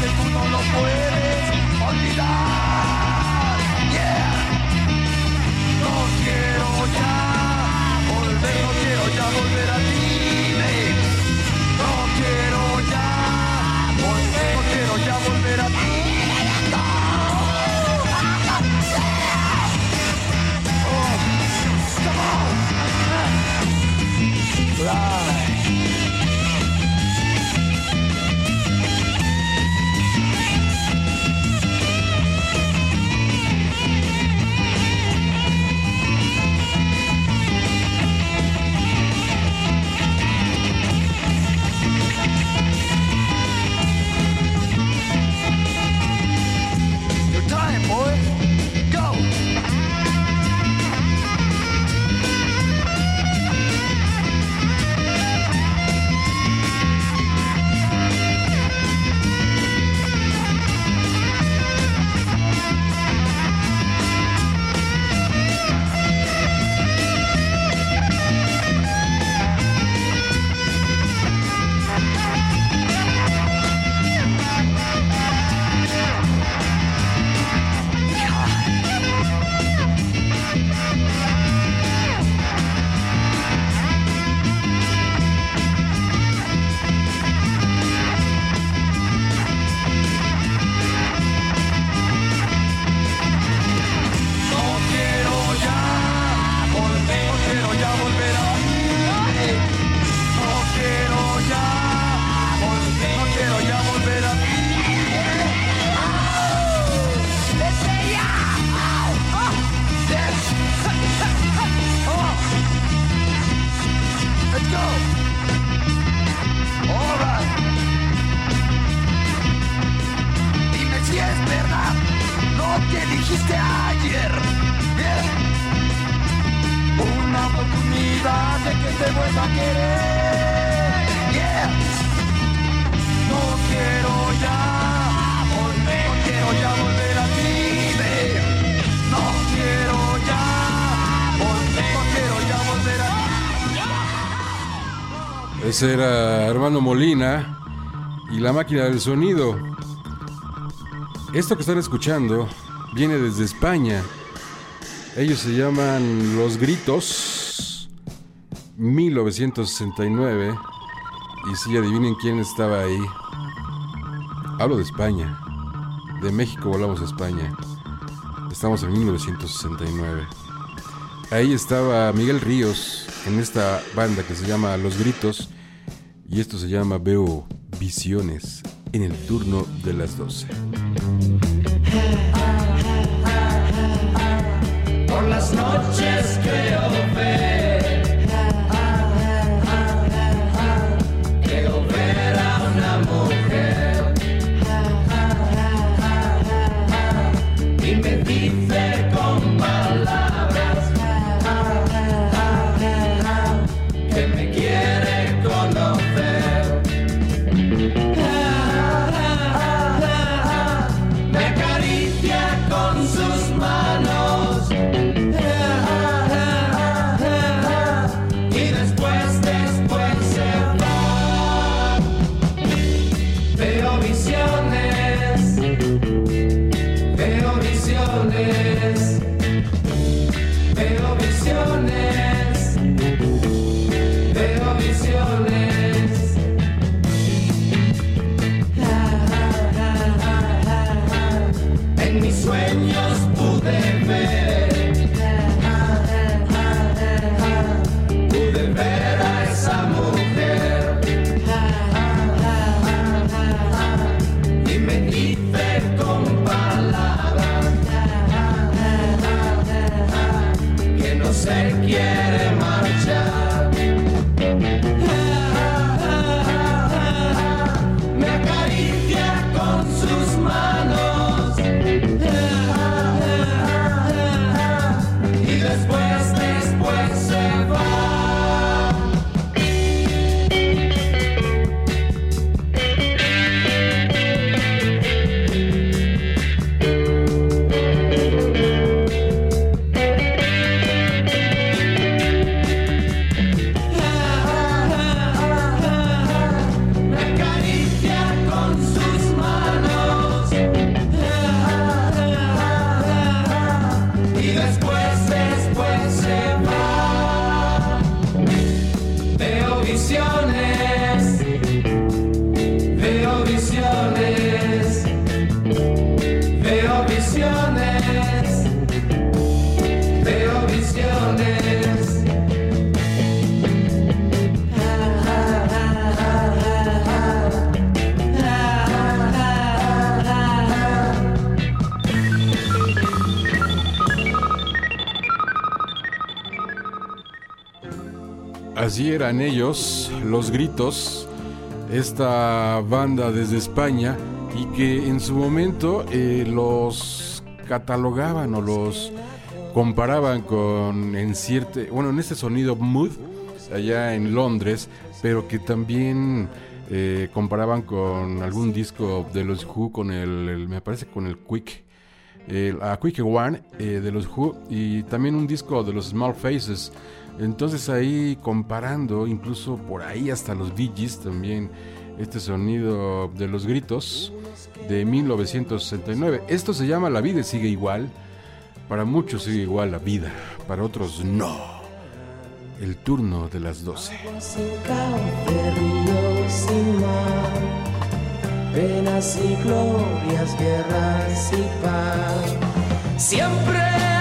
que tú no lo puedes olvidar. Yeah. No quiero ya volver, no quiero ya volver a ti. No quiero ya volver, no quiero ya volver a ti. Ese era Armando Molina y la máquina del sonido. Esto que están escuchando viene desde España. Ellos se llaman Los Gritos 1969. Y si adivinen quién estaba ahí. Hablo de España. De México volamos a España. Estamos en 1969. Ahí estaba Miguel Ríos en esta banda que se llama Los Gritos. Y esto se llama Veo Visiones en el turno de las 12. Por las noches eran ellos, Los Gritos, esta banda desde España y que en su momento eh, los catalogaban o los comparaban con en cierto, bueno, en este sonido mood allá en Londres, pero que también eh, comparaban con algún disco de los Who con el, me parece con el Quick el, a Quick One eh, de los Who y también un disco de los Small Faces. Entonces ahí comparando, incluso por ahí hasta los Gees también, este sonido de los gritos de 1969. Esto se llama La vida sigue igual. Para muchos sigue igual la vida, para otros no. El turno de las 12. sin cauce, ríos sin mar, penas y glorias, guerras y paz. Siempre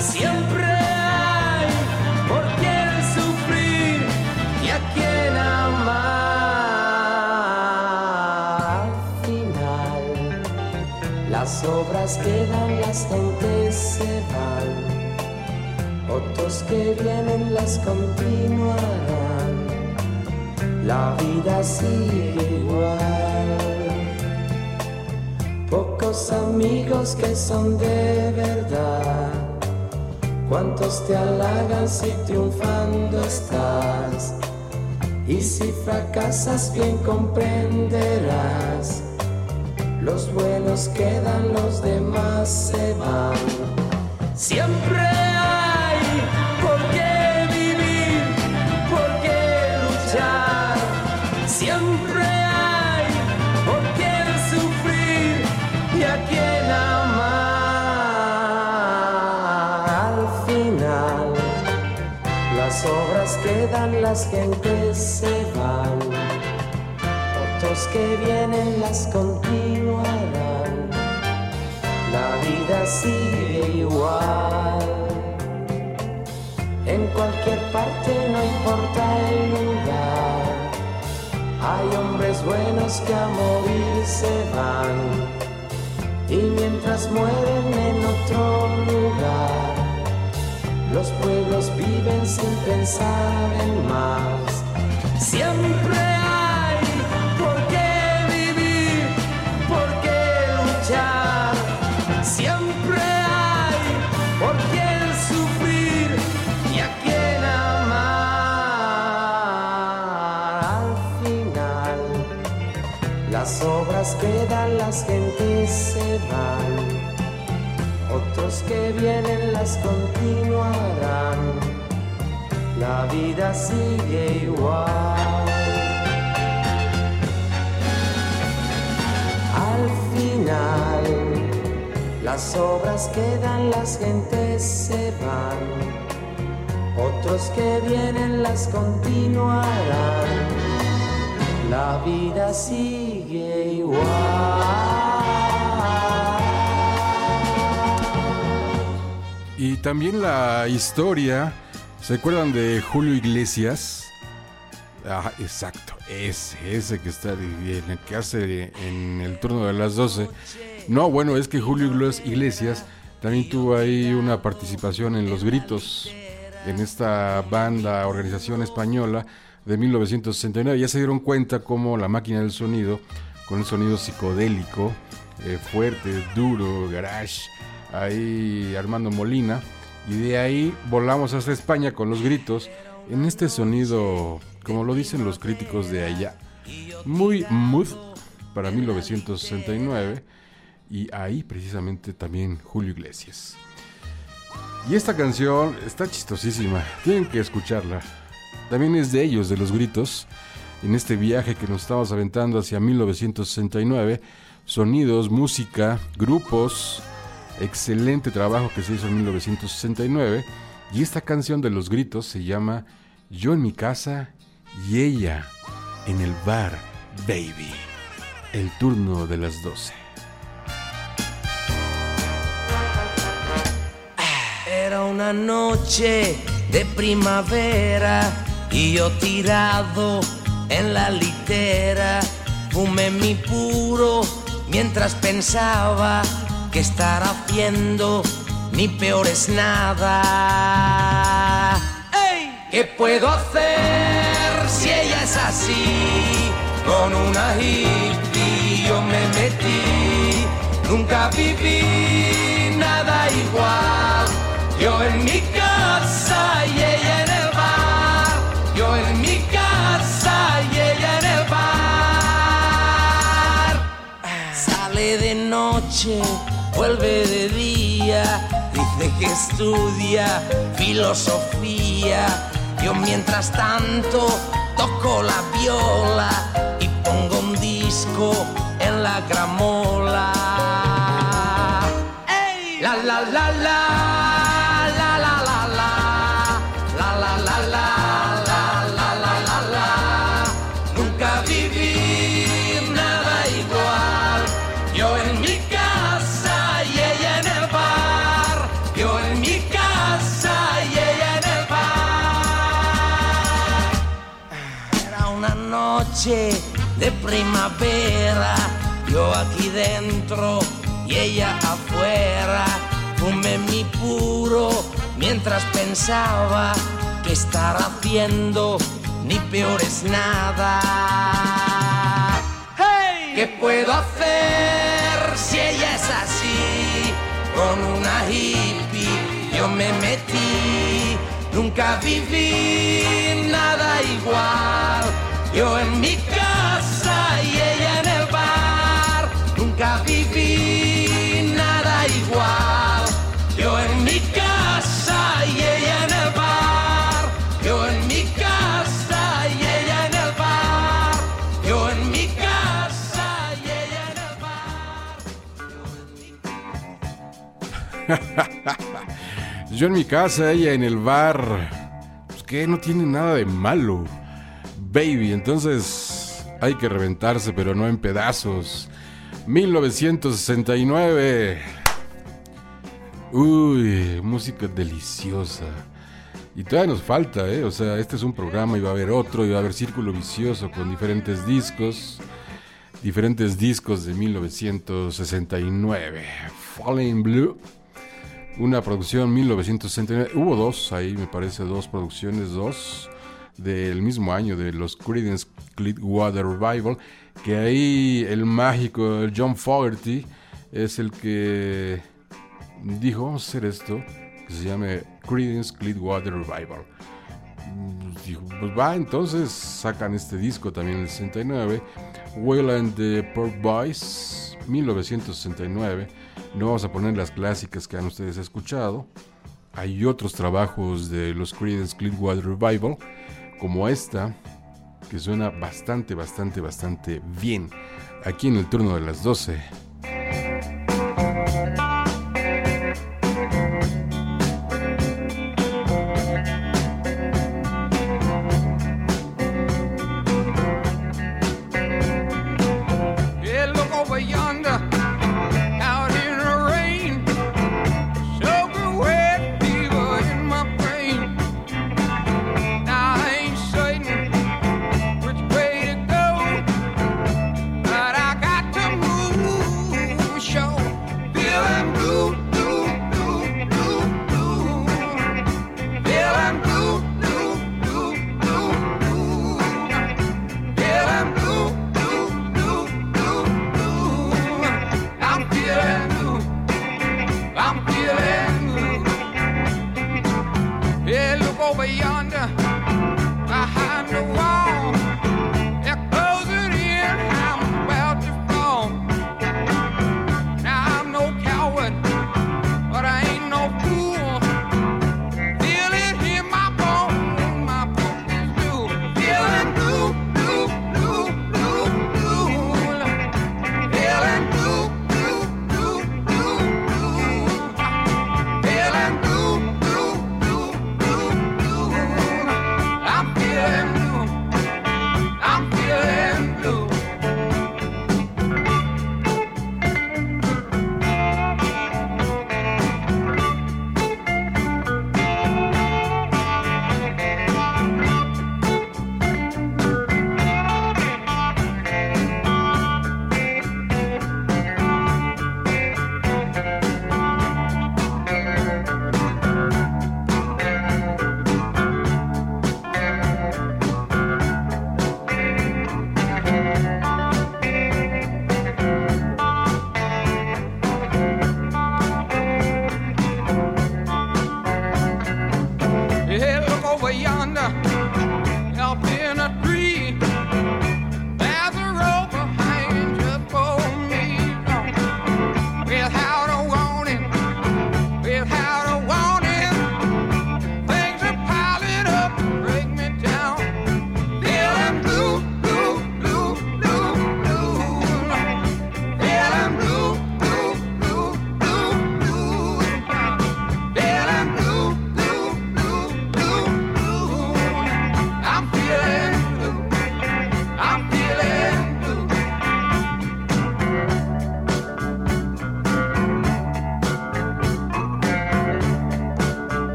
Siempre hay por quién sufrir y a quién amar. Al final. Las obras quedan, las gentes se van, otros que vienen las continuarán. La vida sigue igual, poco los amigos que son de verdad. Cuántos te halagan si triunfando estás. Y si fracasas bien comprenderás. Los buenos quedan, los demás se van. Siempre las gentes se van. Otros que vienen las continuarán. La vida sigue igual. En cualquier parte no importa el lugar. Hay hombres buenos que a morir se van. Y mientras mueren en otro lugar, los pueblos viven sin pensar en más. Siempre hay por qué vivir, por qué luchar. Siempre hay por quién sufrir y a quién amar. Al final, las obras quedan, las gentes que vienen las continuarán. La vida sigue igual. Al final, las obras quedan, las gentes se van. Otros que vienen las continuarán. La vida sigue igual. Y también la historia. ¿Se acuerdan de Julio Iglesias? Ah, exacto, ese, ese que está en que hace en el turno de las 12. No, bueno, es que Julio Iglesias también tuvo ahí una participación en Los Gritos, en esta banda, organización española de 1969. Ya se dieron cuenta cómo la máquina del sonido, con un sonido psicodélico, eh, fuerte, duro, garage, ahí Armando Molina. Y de ahí volamos hasta España con los gritos en este sonido, como lo dicen los críticos de allá, muy mood para 1969. Y ahí precisamente también Julio Iglesias. Y esta canción está chistosísima, tienen que escucharla. También es de ellos, de los gritos, en este viaje que nos estamos aventando hacia 1969. Sonidos, música, grupos, excelente trabajo que se hizo en 1969. Y esta canción de los gritos se llama Yo en mi casa y ella en el bar, baby. El turno de las 12. Era una noche de primavera y yo tirado en la litera fumé mi puro mientras pensaba que estar haciendo ni peor es nada. ¡Ey! ¿Qué puedo hacer si ella es así? Con una hippie yo me metí, nunca viví nada igual. Yo en mi casa y ella en el bar, yo en mi casa y ella en el bar. Sale de noche, vuelve de día, dice que estudia filosofía. Yo mientras tanto toco la viola y pongo un disco en la gramola. ¡Ey! La la la la. Noche de primavera. Yo aquí dentro y ella afuera. Fumé mi puro mientras pensaba que estar haciendo ni peor es nada. ¡Hey! ¿Qué puedo hacer si ella es con una hippie yo me metí. Nunca viví nada igual. Yo en mi casa y ella en el bar. Nunca viví nada igual. Yo en mi casa y ella en el bar. Yo en mi casa y ella en el bar. Yo en mi casa y ella en el Yo en mi casa, ella en el bar. Pues que no tiene nada de malo. Baby, entonces hay que reventarse, pero no en pedazos. 1969. Uy, música deliciosa. Y todavía nos falta, ¿eh? O sea, este es un programa y va a haber otro, y va a haber Círculo Vicioso con diferentes discos. Diferentes discos de 1969. Falling Blue. Una producción 1969. Hubo dos ahí, me parece, dos producciones, dos del mismo año de los Creedence Clearwater Revival. Que ahí el mágico John Fogerty es el que dijo: Vamos a hacer esto que se llame Creedence Clearwater Revival. Dijo, pues va, entonces sacan este disco también en el 69. Will and the Pork Boys, 1969. No vamos a poner las clásicas que han ustedes escuchado. Hay otros trabajos de los Creedence Clearwater Revival, como esta, que suena bastante, bastante, bastante bien. Aquí en el turno de las 12.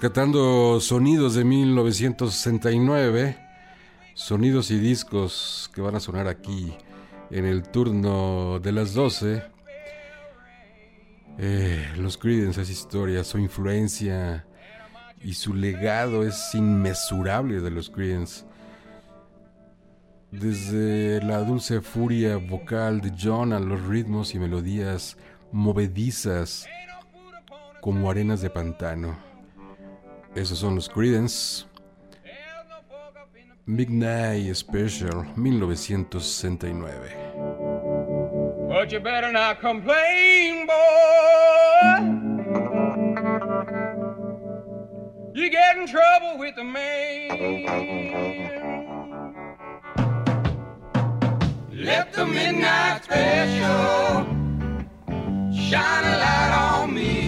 rescatando sonidos de 1969, sonidos y discos que van a sonar aquí en el turno de las 12. Eh, los Creedence es historia, su influencia y su legado es inmesurable de los Creedence. Desde la dulce furia vocal de John a los ritmos y melodías movedizas como arenas de pantano. Esos son los Creedence. Midnight Special 1969. But you better not complain, boy. You get in trouble with the man. Let the midnight special shine a light on me.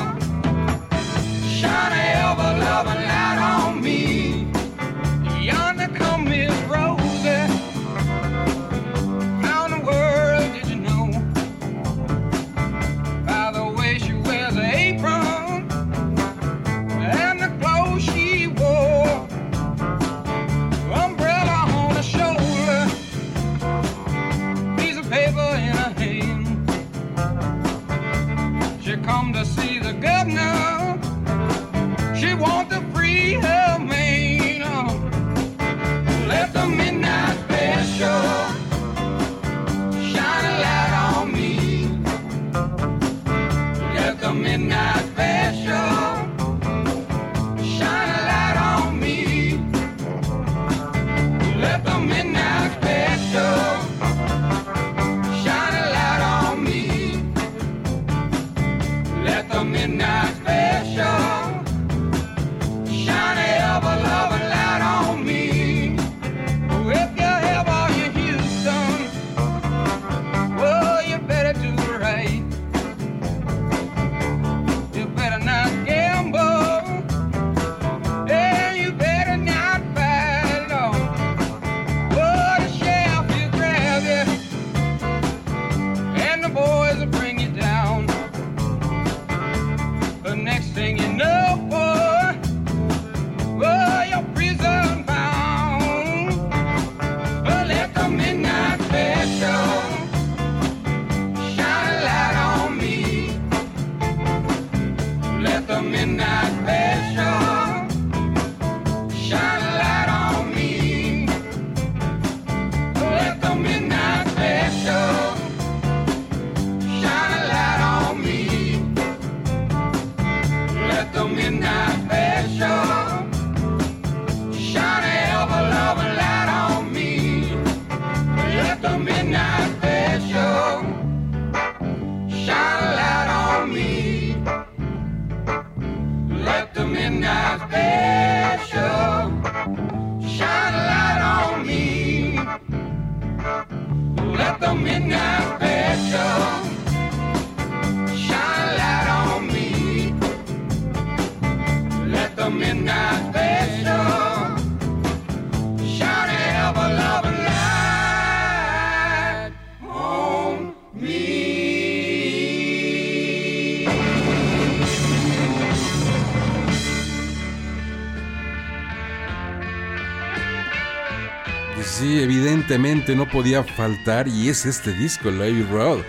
podía faltar y es este disco, Lady Road,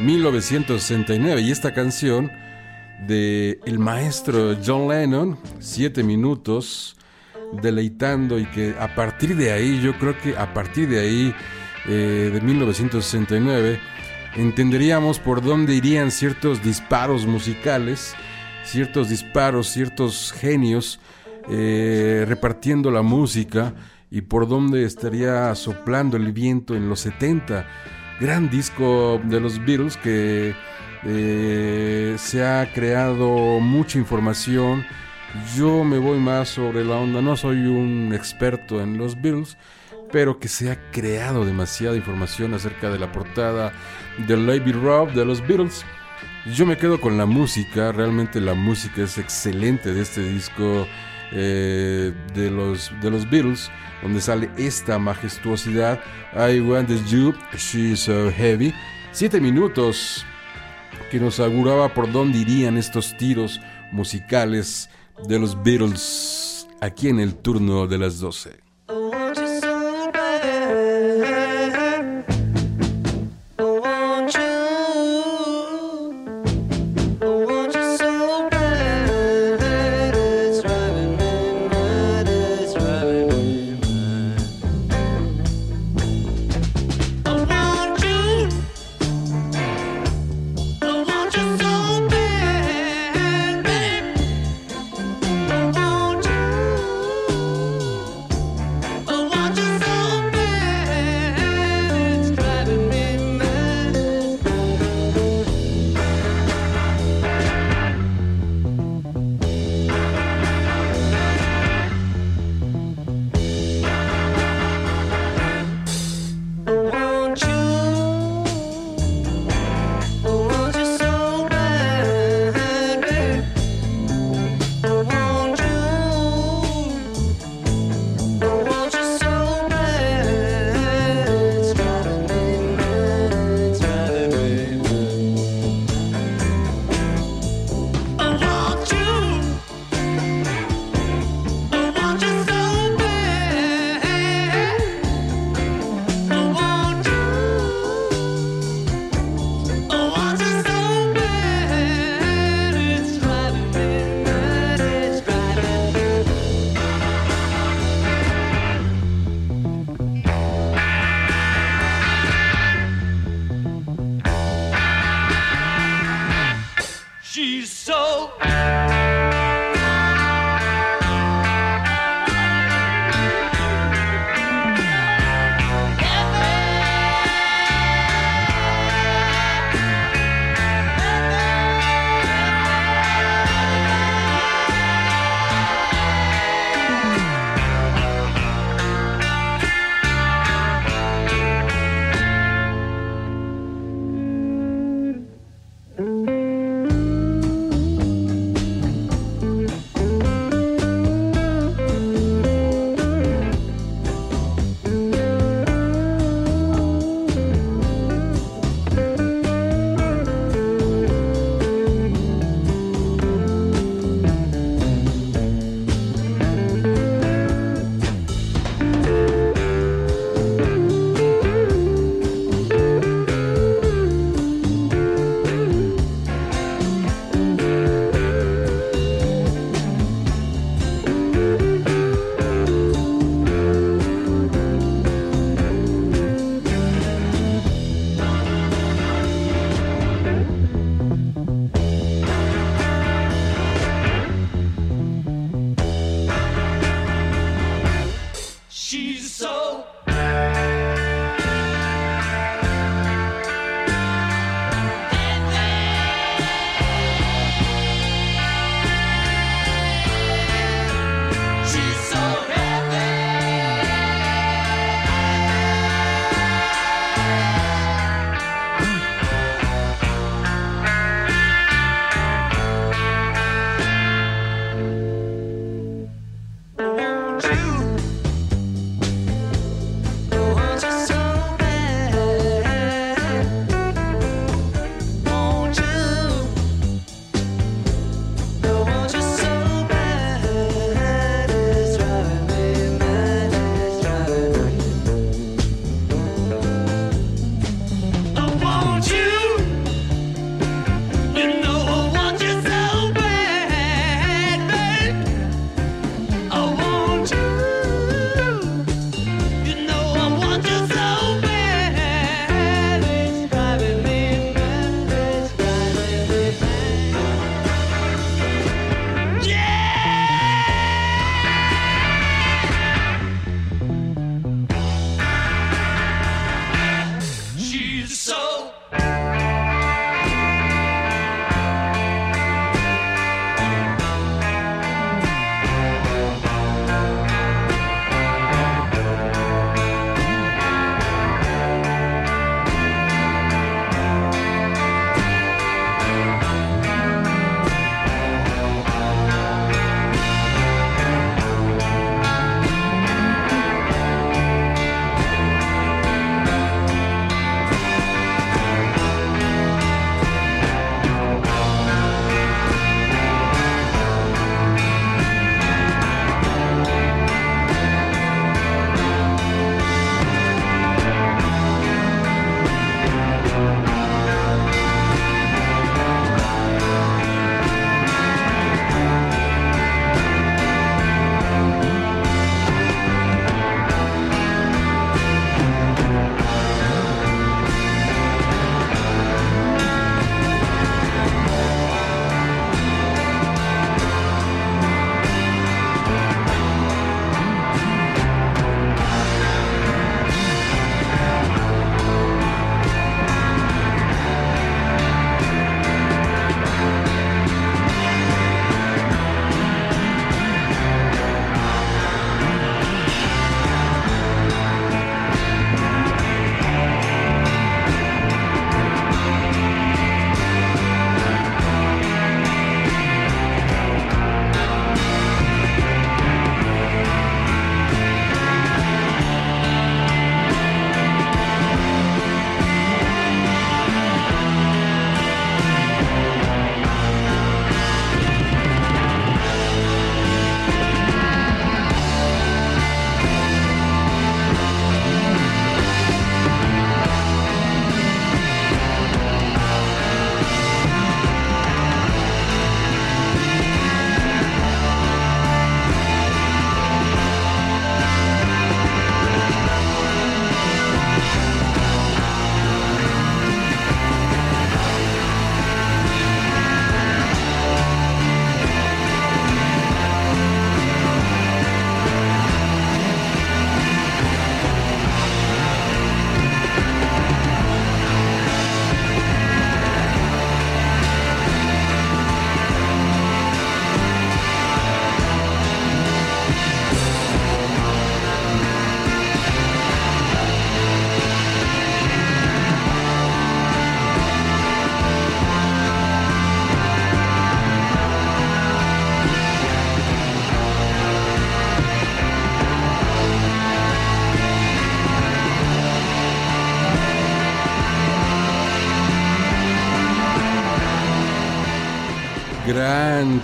1969. Y esta canción de el maestro John Lennon, 7 minutos, deleitando y que a partir de ahí, yo creo que a partir de ahí, eh, de 1969, entenderíamos por dónde irían ciertos disparos musicales, ciertos disparos, ciertos genios eh, repartiendo la música y por dónde estaría soplando el viento en los 70. Gran disco de los Beatles que eh, se ha creado mucha información. Yo me voy más sobre la onda, no soy un experto en los Beatles, pero que se ha creado demasiada información acerca de la portada de Lady Rob de los Beatles. Yo me quedo con la música, realmente la música es excelente de este disco eh, de, los, de los Beatles, donde sale esta majestuosidad. I want you, she's so heavy. Siete minutos que nos auguraba por dónde irían estos tiros musicales de los Beatles aquí en el turno de las 12.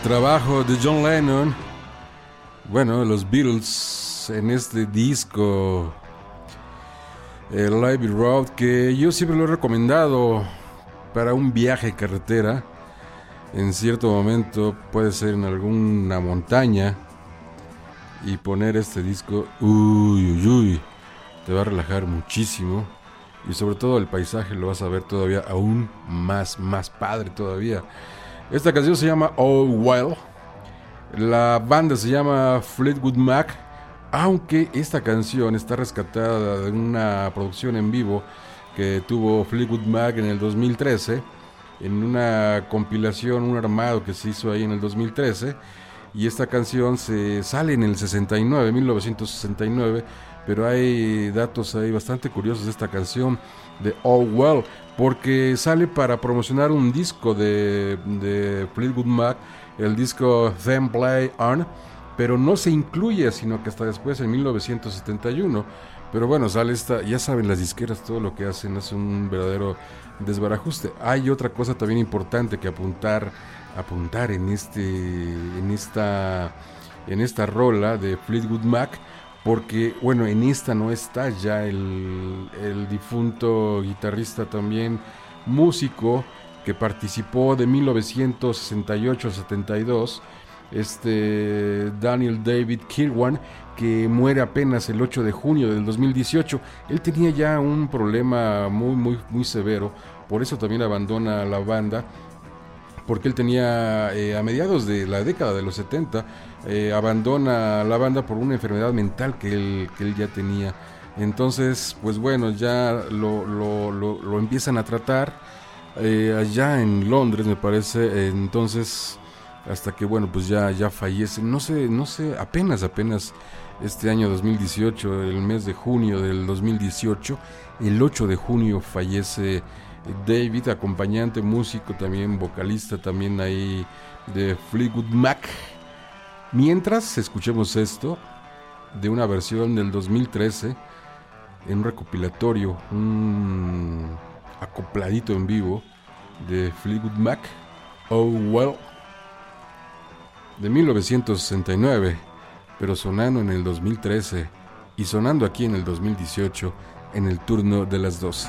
Trabajo de John Lennon. Bueno, los Beatles en este disco, el Live Road, que yo siempre lo he recomendado para un viaje carretera. En cierto momento puede ser en alguna montaña y poner este disco, uy, uy, uy, te va a relajar muchísimo y sobre todo el paisaje lo vas a ver todavía aún más, más padre todavía. Esta canción se llama Oh Well. La banda se llama Fleetwood Mac. Aunque esta canción está rescatada de una producción en vivo que tuvo Fleetwood Mac en el 2013. En una compilación, un armado que se hizo ahí en el 2013. Y esta canción se sale en el 69, 1969. Pero hay datos ahí bastante curiosos de esta canción de Oh Well porque sale para promocionar un disco de, Fleetwood Mac, el disco Them Play On, pero no se incluye, sino que hasta después, en 1971. Pero bueno, sale esta, ya saben las disqueras, todo lo que hacen es un verdadero desbarajuste. Hay otra cosa también importante que apuntar, apuntar en este, en esta, en esta rola de Fleetwood Mac porque bueno, en esta no está ya el, difunto guitarrista también, músico, que participó de 1968 a 72, este Daniel David Kirwan, que muere apenas el 8 de junio del 2018. Él tenía ya un problema muy, muy, muy severo, por eso también abandona la banda, porque él tenía eh, a mediados de la década de los 70, eh, abandona la banda por una enfermedad mental que él, que él ya tenía. Entonces, pues bueno, ya lo, lo, lo, empiezan a tratar eh, allá en Londres, me parece. Entonces, hasta que bueno, pues ya, ya fallece. No sé, no sé, apenas, apenas este año 2018, el mes de junio del 2018, el 8 de junio fallece David, acompañante, músico, también vocalista, también ahí de Fleetwood Mac. Mientras escuchemos esto de una versión del 2013 en un recopilatorio, un acopladito en vivo de Fleetwood Mac, Oh Well, de 1969, pero sonando en el 2013 y sonando aquí en el 2018 en el turno de las 12.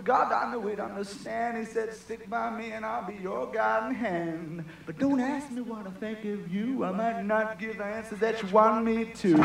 God, I knew He'd understand. He said, Stick by me and I'll be your guiding hand. But don't ask me what I think of you. I might not give the answer that you want me to.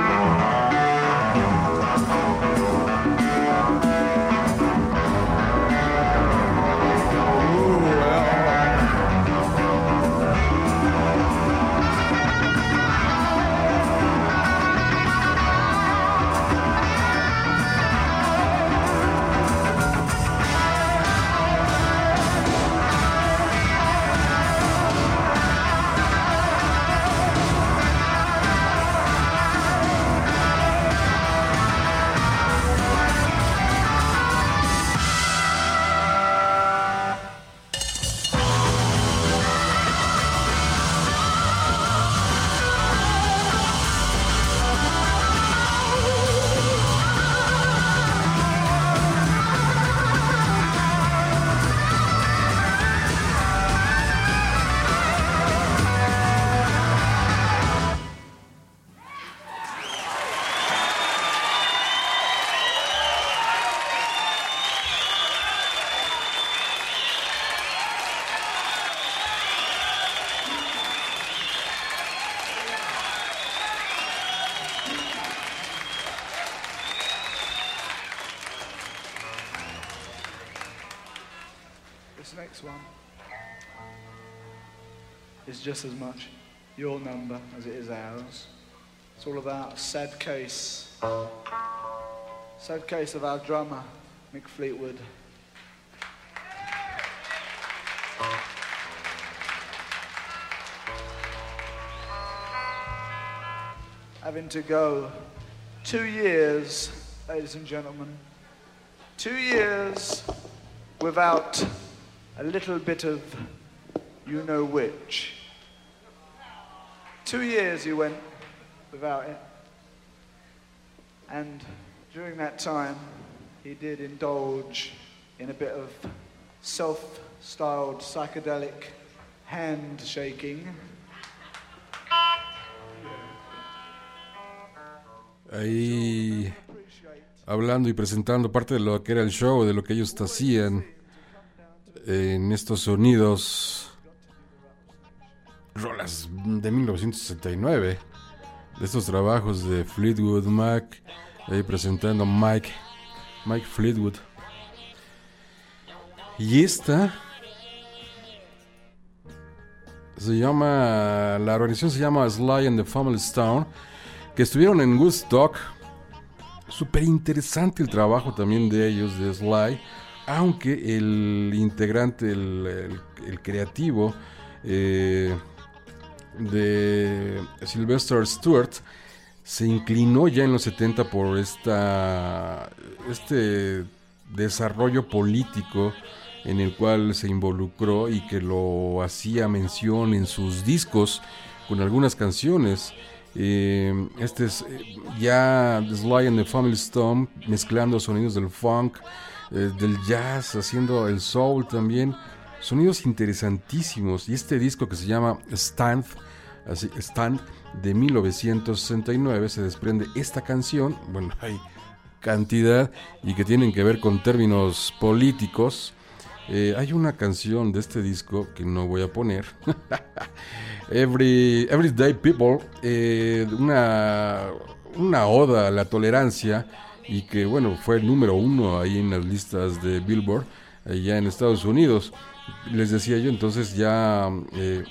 Just as much your number as it is ours. It's all about sad case. Sad case of our drummer, Mick Fleetwood. Having to go two years, ladies and gentlemen, two years without a little bit of you know which. Two years he went without it. And during that time, he did indulge in a bit of self styled psychedelic handshaking. Ahí hablando y presentando parte de lo que era el show, de lo que ellos hacían en estos sonidos, rolas de 1969, de estos trabajos de Fleetwood Mac, ahí presentando Mike, Mike Fleetwood. Y esta se llama, la organización se llama Sly and the Family Stone, que estuvieron en Woodstock. Súper interesante el trabajo también de ellos, de Sly, aunque el integrante, el, el- creativo eh, de Sylvester Stewart, se inclinó ya en los 70 por esta, este desarrollo político en el cual se involucró y que lo hacía mención en sus discos con algunas canciones. Eh, este es eh, ya Sly and the Family Stone mezclando sonidos del funk, eh, del jazz, haciendo el soul también. Sonidos interesantísimos. Y este disco que se llama Stand, así, Stand de 1969 se desprende esta canción. Bueno, hay cantidad y que tienen que ver con términos políticos. Eh, hay una canción de este disco que no voy a poner. Every, Everyday People, eh, una, una oda a la tolerancia y que bueno, fue el número uno ahí en las listas de Billboard, allá en Estados Unidos. Les decía yo, entonces ya eh,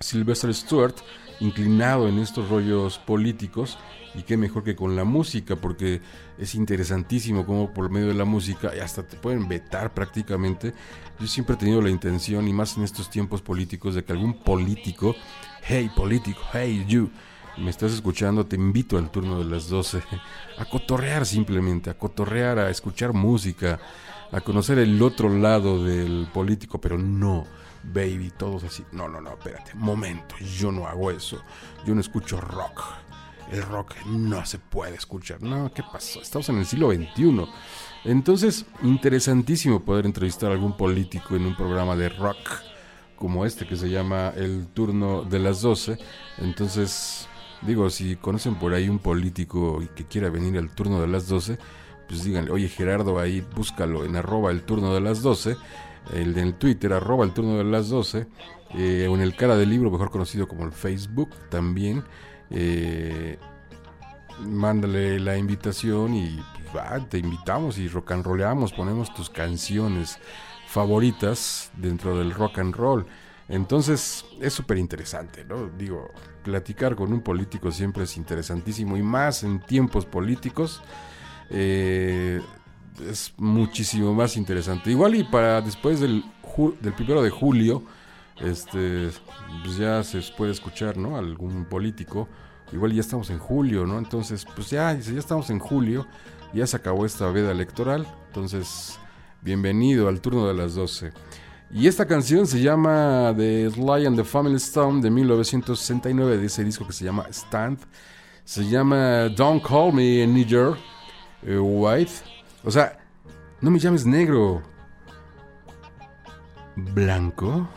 Sylvester Stewart, inclinado en estos rollos políticos, y qué mejor que con la música, porque es interesantísimo cómo por medio de la música, y hasta te pueden vetar prácticamente. Yo siempre he tenido la intención, y más en estos tiempos políticos, de que algún político, hey político, hey you, me estás escuchando, te invito al turno de las 12 a cotorrear simplemente, a cotorrear, a escuchar música, a conocer el otro lado del político, pero no, baby, todos así. No, no, no, espérate, momento, yo no hago eso. Yo no escucho rock. El rock no se puede escuchar. No, ¿qué pasó? Estamos en el siglo XXI. Entonces, interesantísimo poder entrevistar a algún político en un programa de rock como este que se llama El turno de las 12. Entonces, digo, si conocen por ahí un político y que quiera venir al turno de las 12, pues díganle, oye Gerardo, ahí búscalo en arroba el turno de las 12, el en el Twitter, arroba el turno de las 12, eh, o en el cara del libro, mejor conocido como el Facebook también. eh, mándale la invitación y pues, te invitamos y rock and rollamos, ponemos tus canciones favoritas dentro del rock and roll. Entonces es súper interesante, ¿no? Digo, platicar con un político siempre es interesantísimo y más en tiempos políticos eh, es muchísimo más interesante. Igual y para después del, del primero de julio, este, pues ya se puede escuchar, ¿no? Algún político. Igual ya estamos en julio, ¿no? Entonces, pues ya, ya estamos en julio, ya se acabó esta veda electoral. Entonces, bienvenido al turno de las 12. Y esta canción se llama The Sly and the Family Stone de 1969, de ese disco que se llama Stand. Se llama Don't Call Me Nigger eh, White. O sea, no me llames negro. Blanco.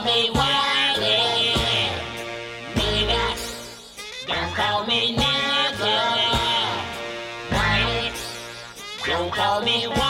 call me Wiley, nigga. Don't call me nigga. Wiley, don't call me Wiley.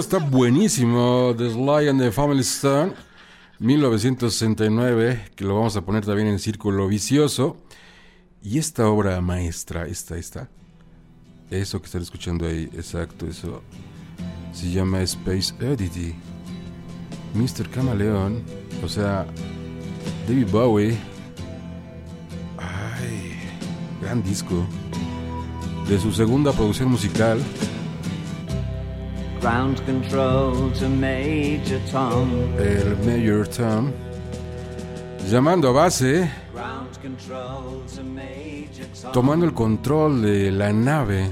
está buenísimo, The Sly and the Family Stone, 1969, que lo vamos a poner también en Círculo Vicioso. Y esta obra maestra, esta, esta, eso que están escuchando ahí, exacto, eso, se llama Space Oddity. Mr. Camaleón, o sea, David Bowie. Ay, gran disco. De su segunda producción musical, Ground control to Major Tom. el Major Tom. Llamando a base, Ground control to Major Tom. tomando el control de la nave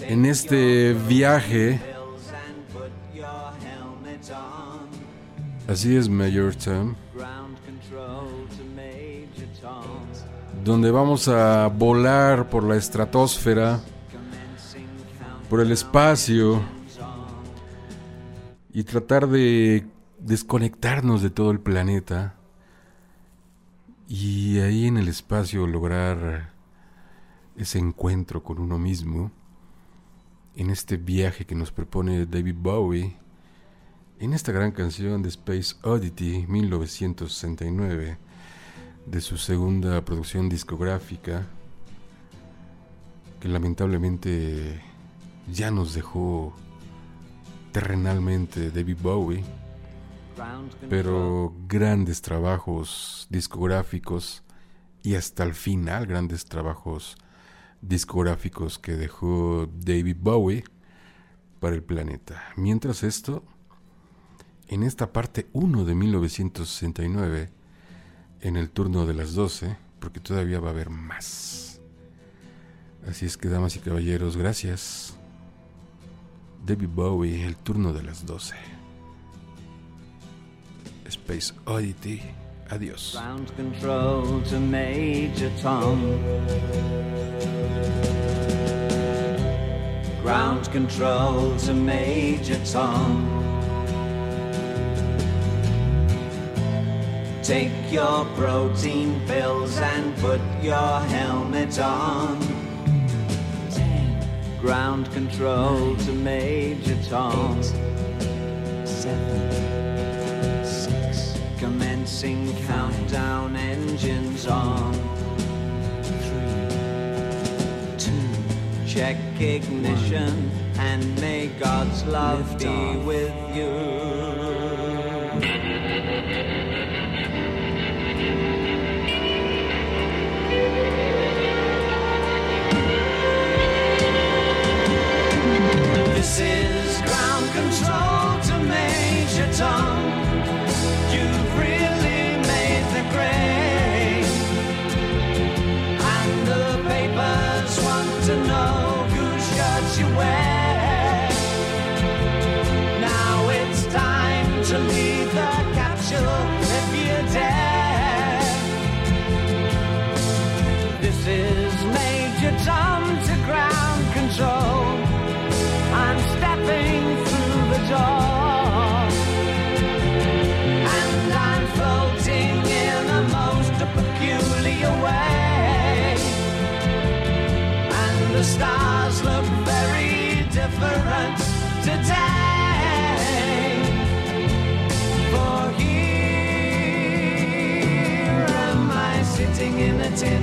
en este viaje. Así es, Major Tom. Ground control to Major Tom. donde vamos a volar por la estratosfera, por el espacio y tratar de desconectarnos de todo el planeta y ahí en el espacio lograr ese encuentro con uno mismo en este viaje que nos propone David Bowie en esta gran canción de Space Oddity 1969 de su segunda producción discográfica, que lamentablemente ya nos dejó terrenalmente David Bowie, pero grandes trabajos discográficos y hasta el final grandes trabajos discográficos que dejó David Bowie para el planeta. Mientras esto, en esta parte 1 de 1969, en el turno de las 12, porque todavía va a haber más. Así es que, damas y caballeros, gracias. David Bowie, el turno de las 12. Space Oddity, adiós. Ground control to Major Tom. Ground control to Major Tom. Take your protein pills and put your helmet on. Ground control to Major Tom. Seven, six, commencing countdown engines on. Three, two, check ignition and may God's love be with you. Is ground different today. For here am I sitting in a tin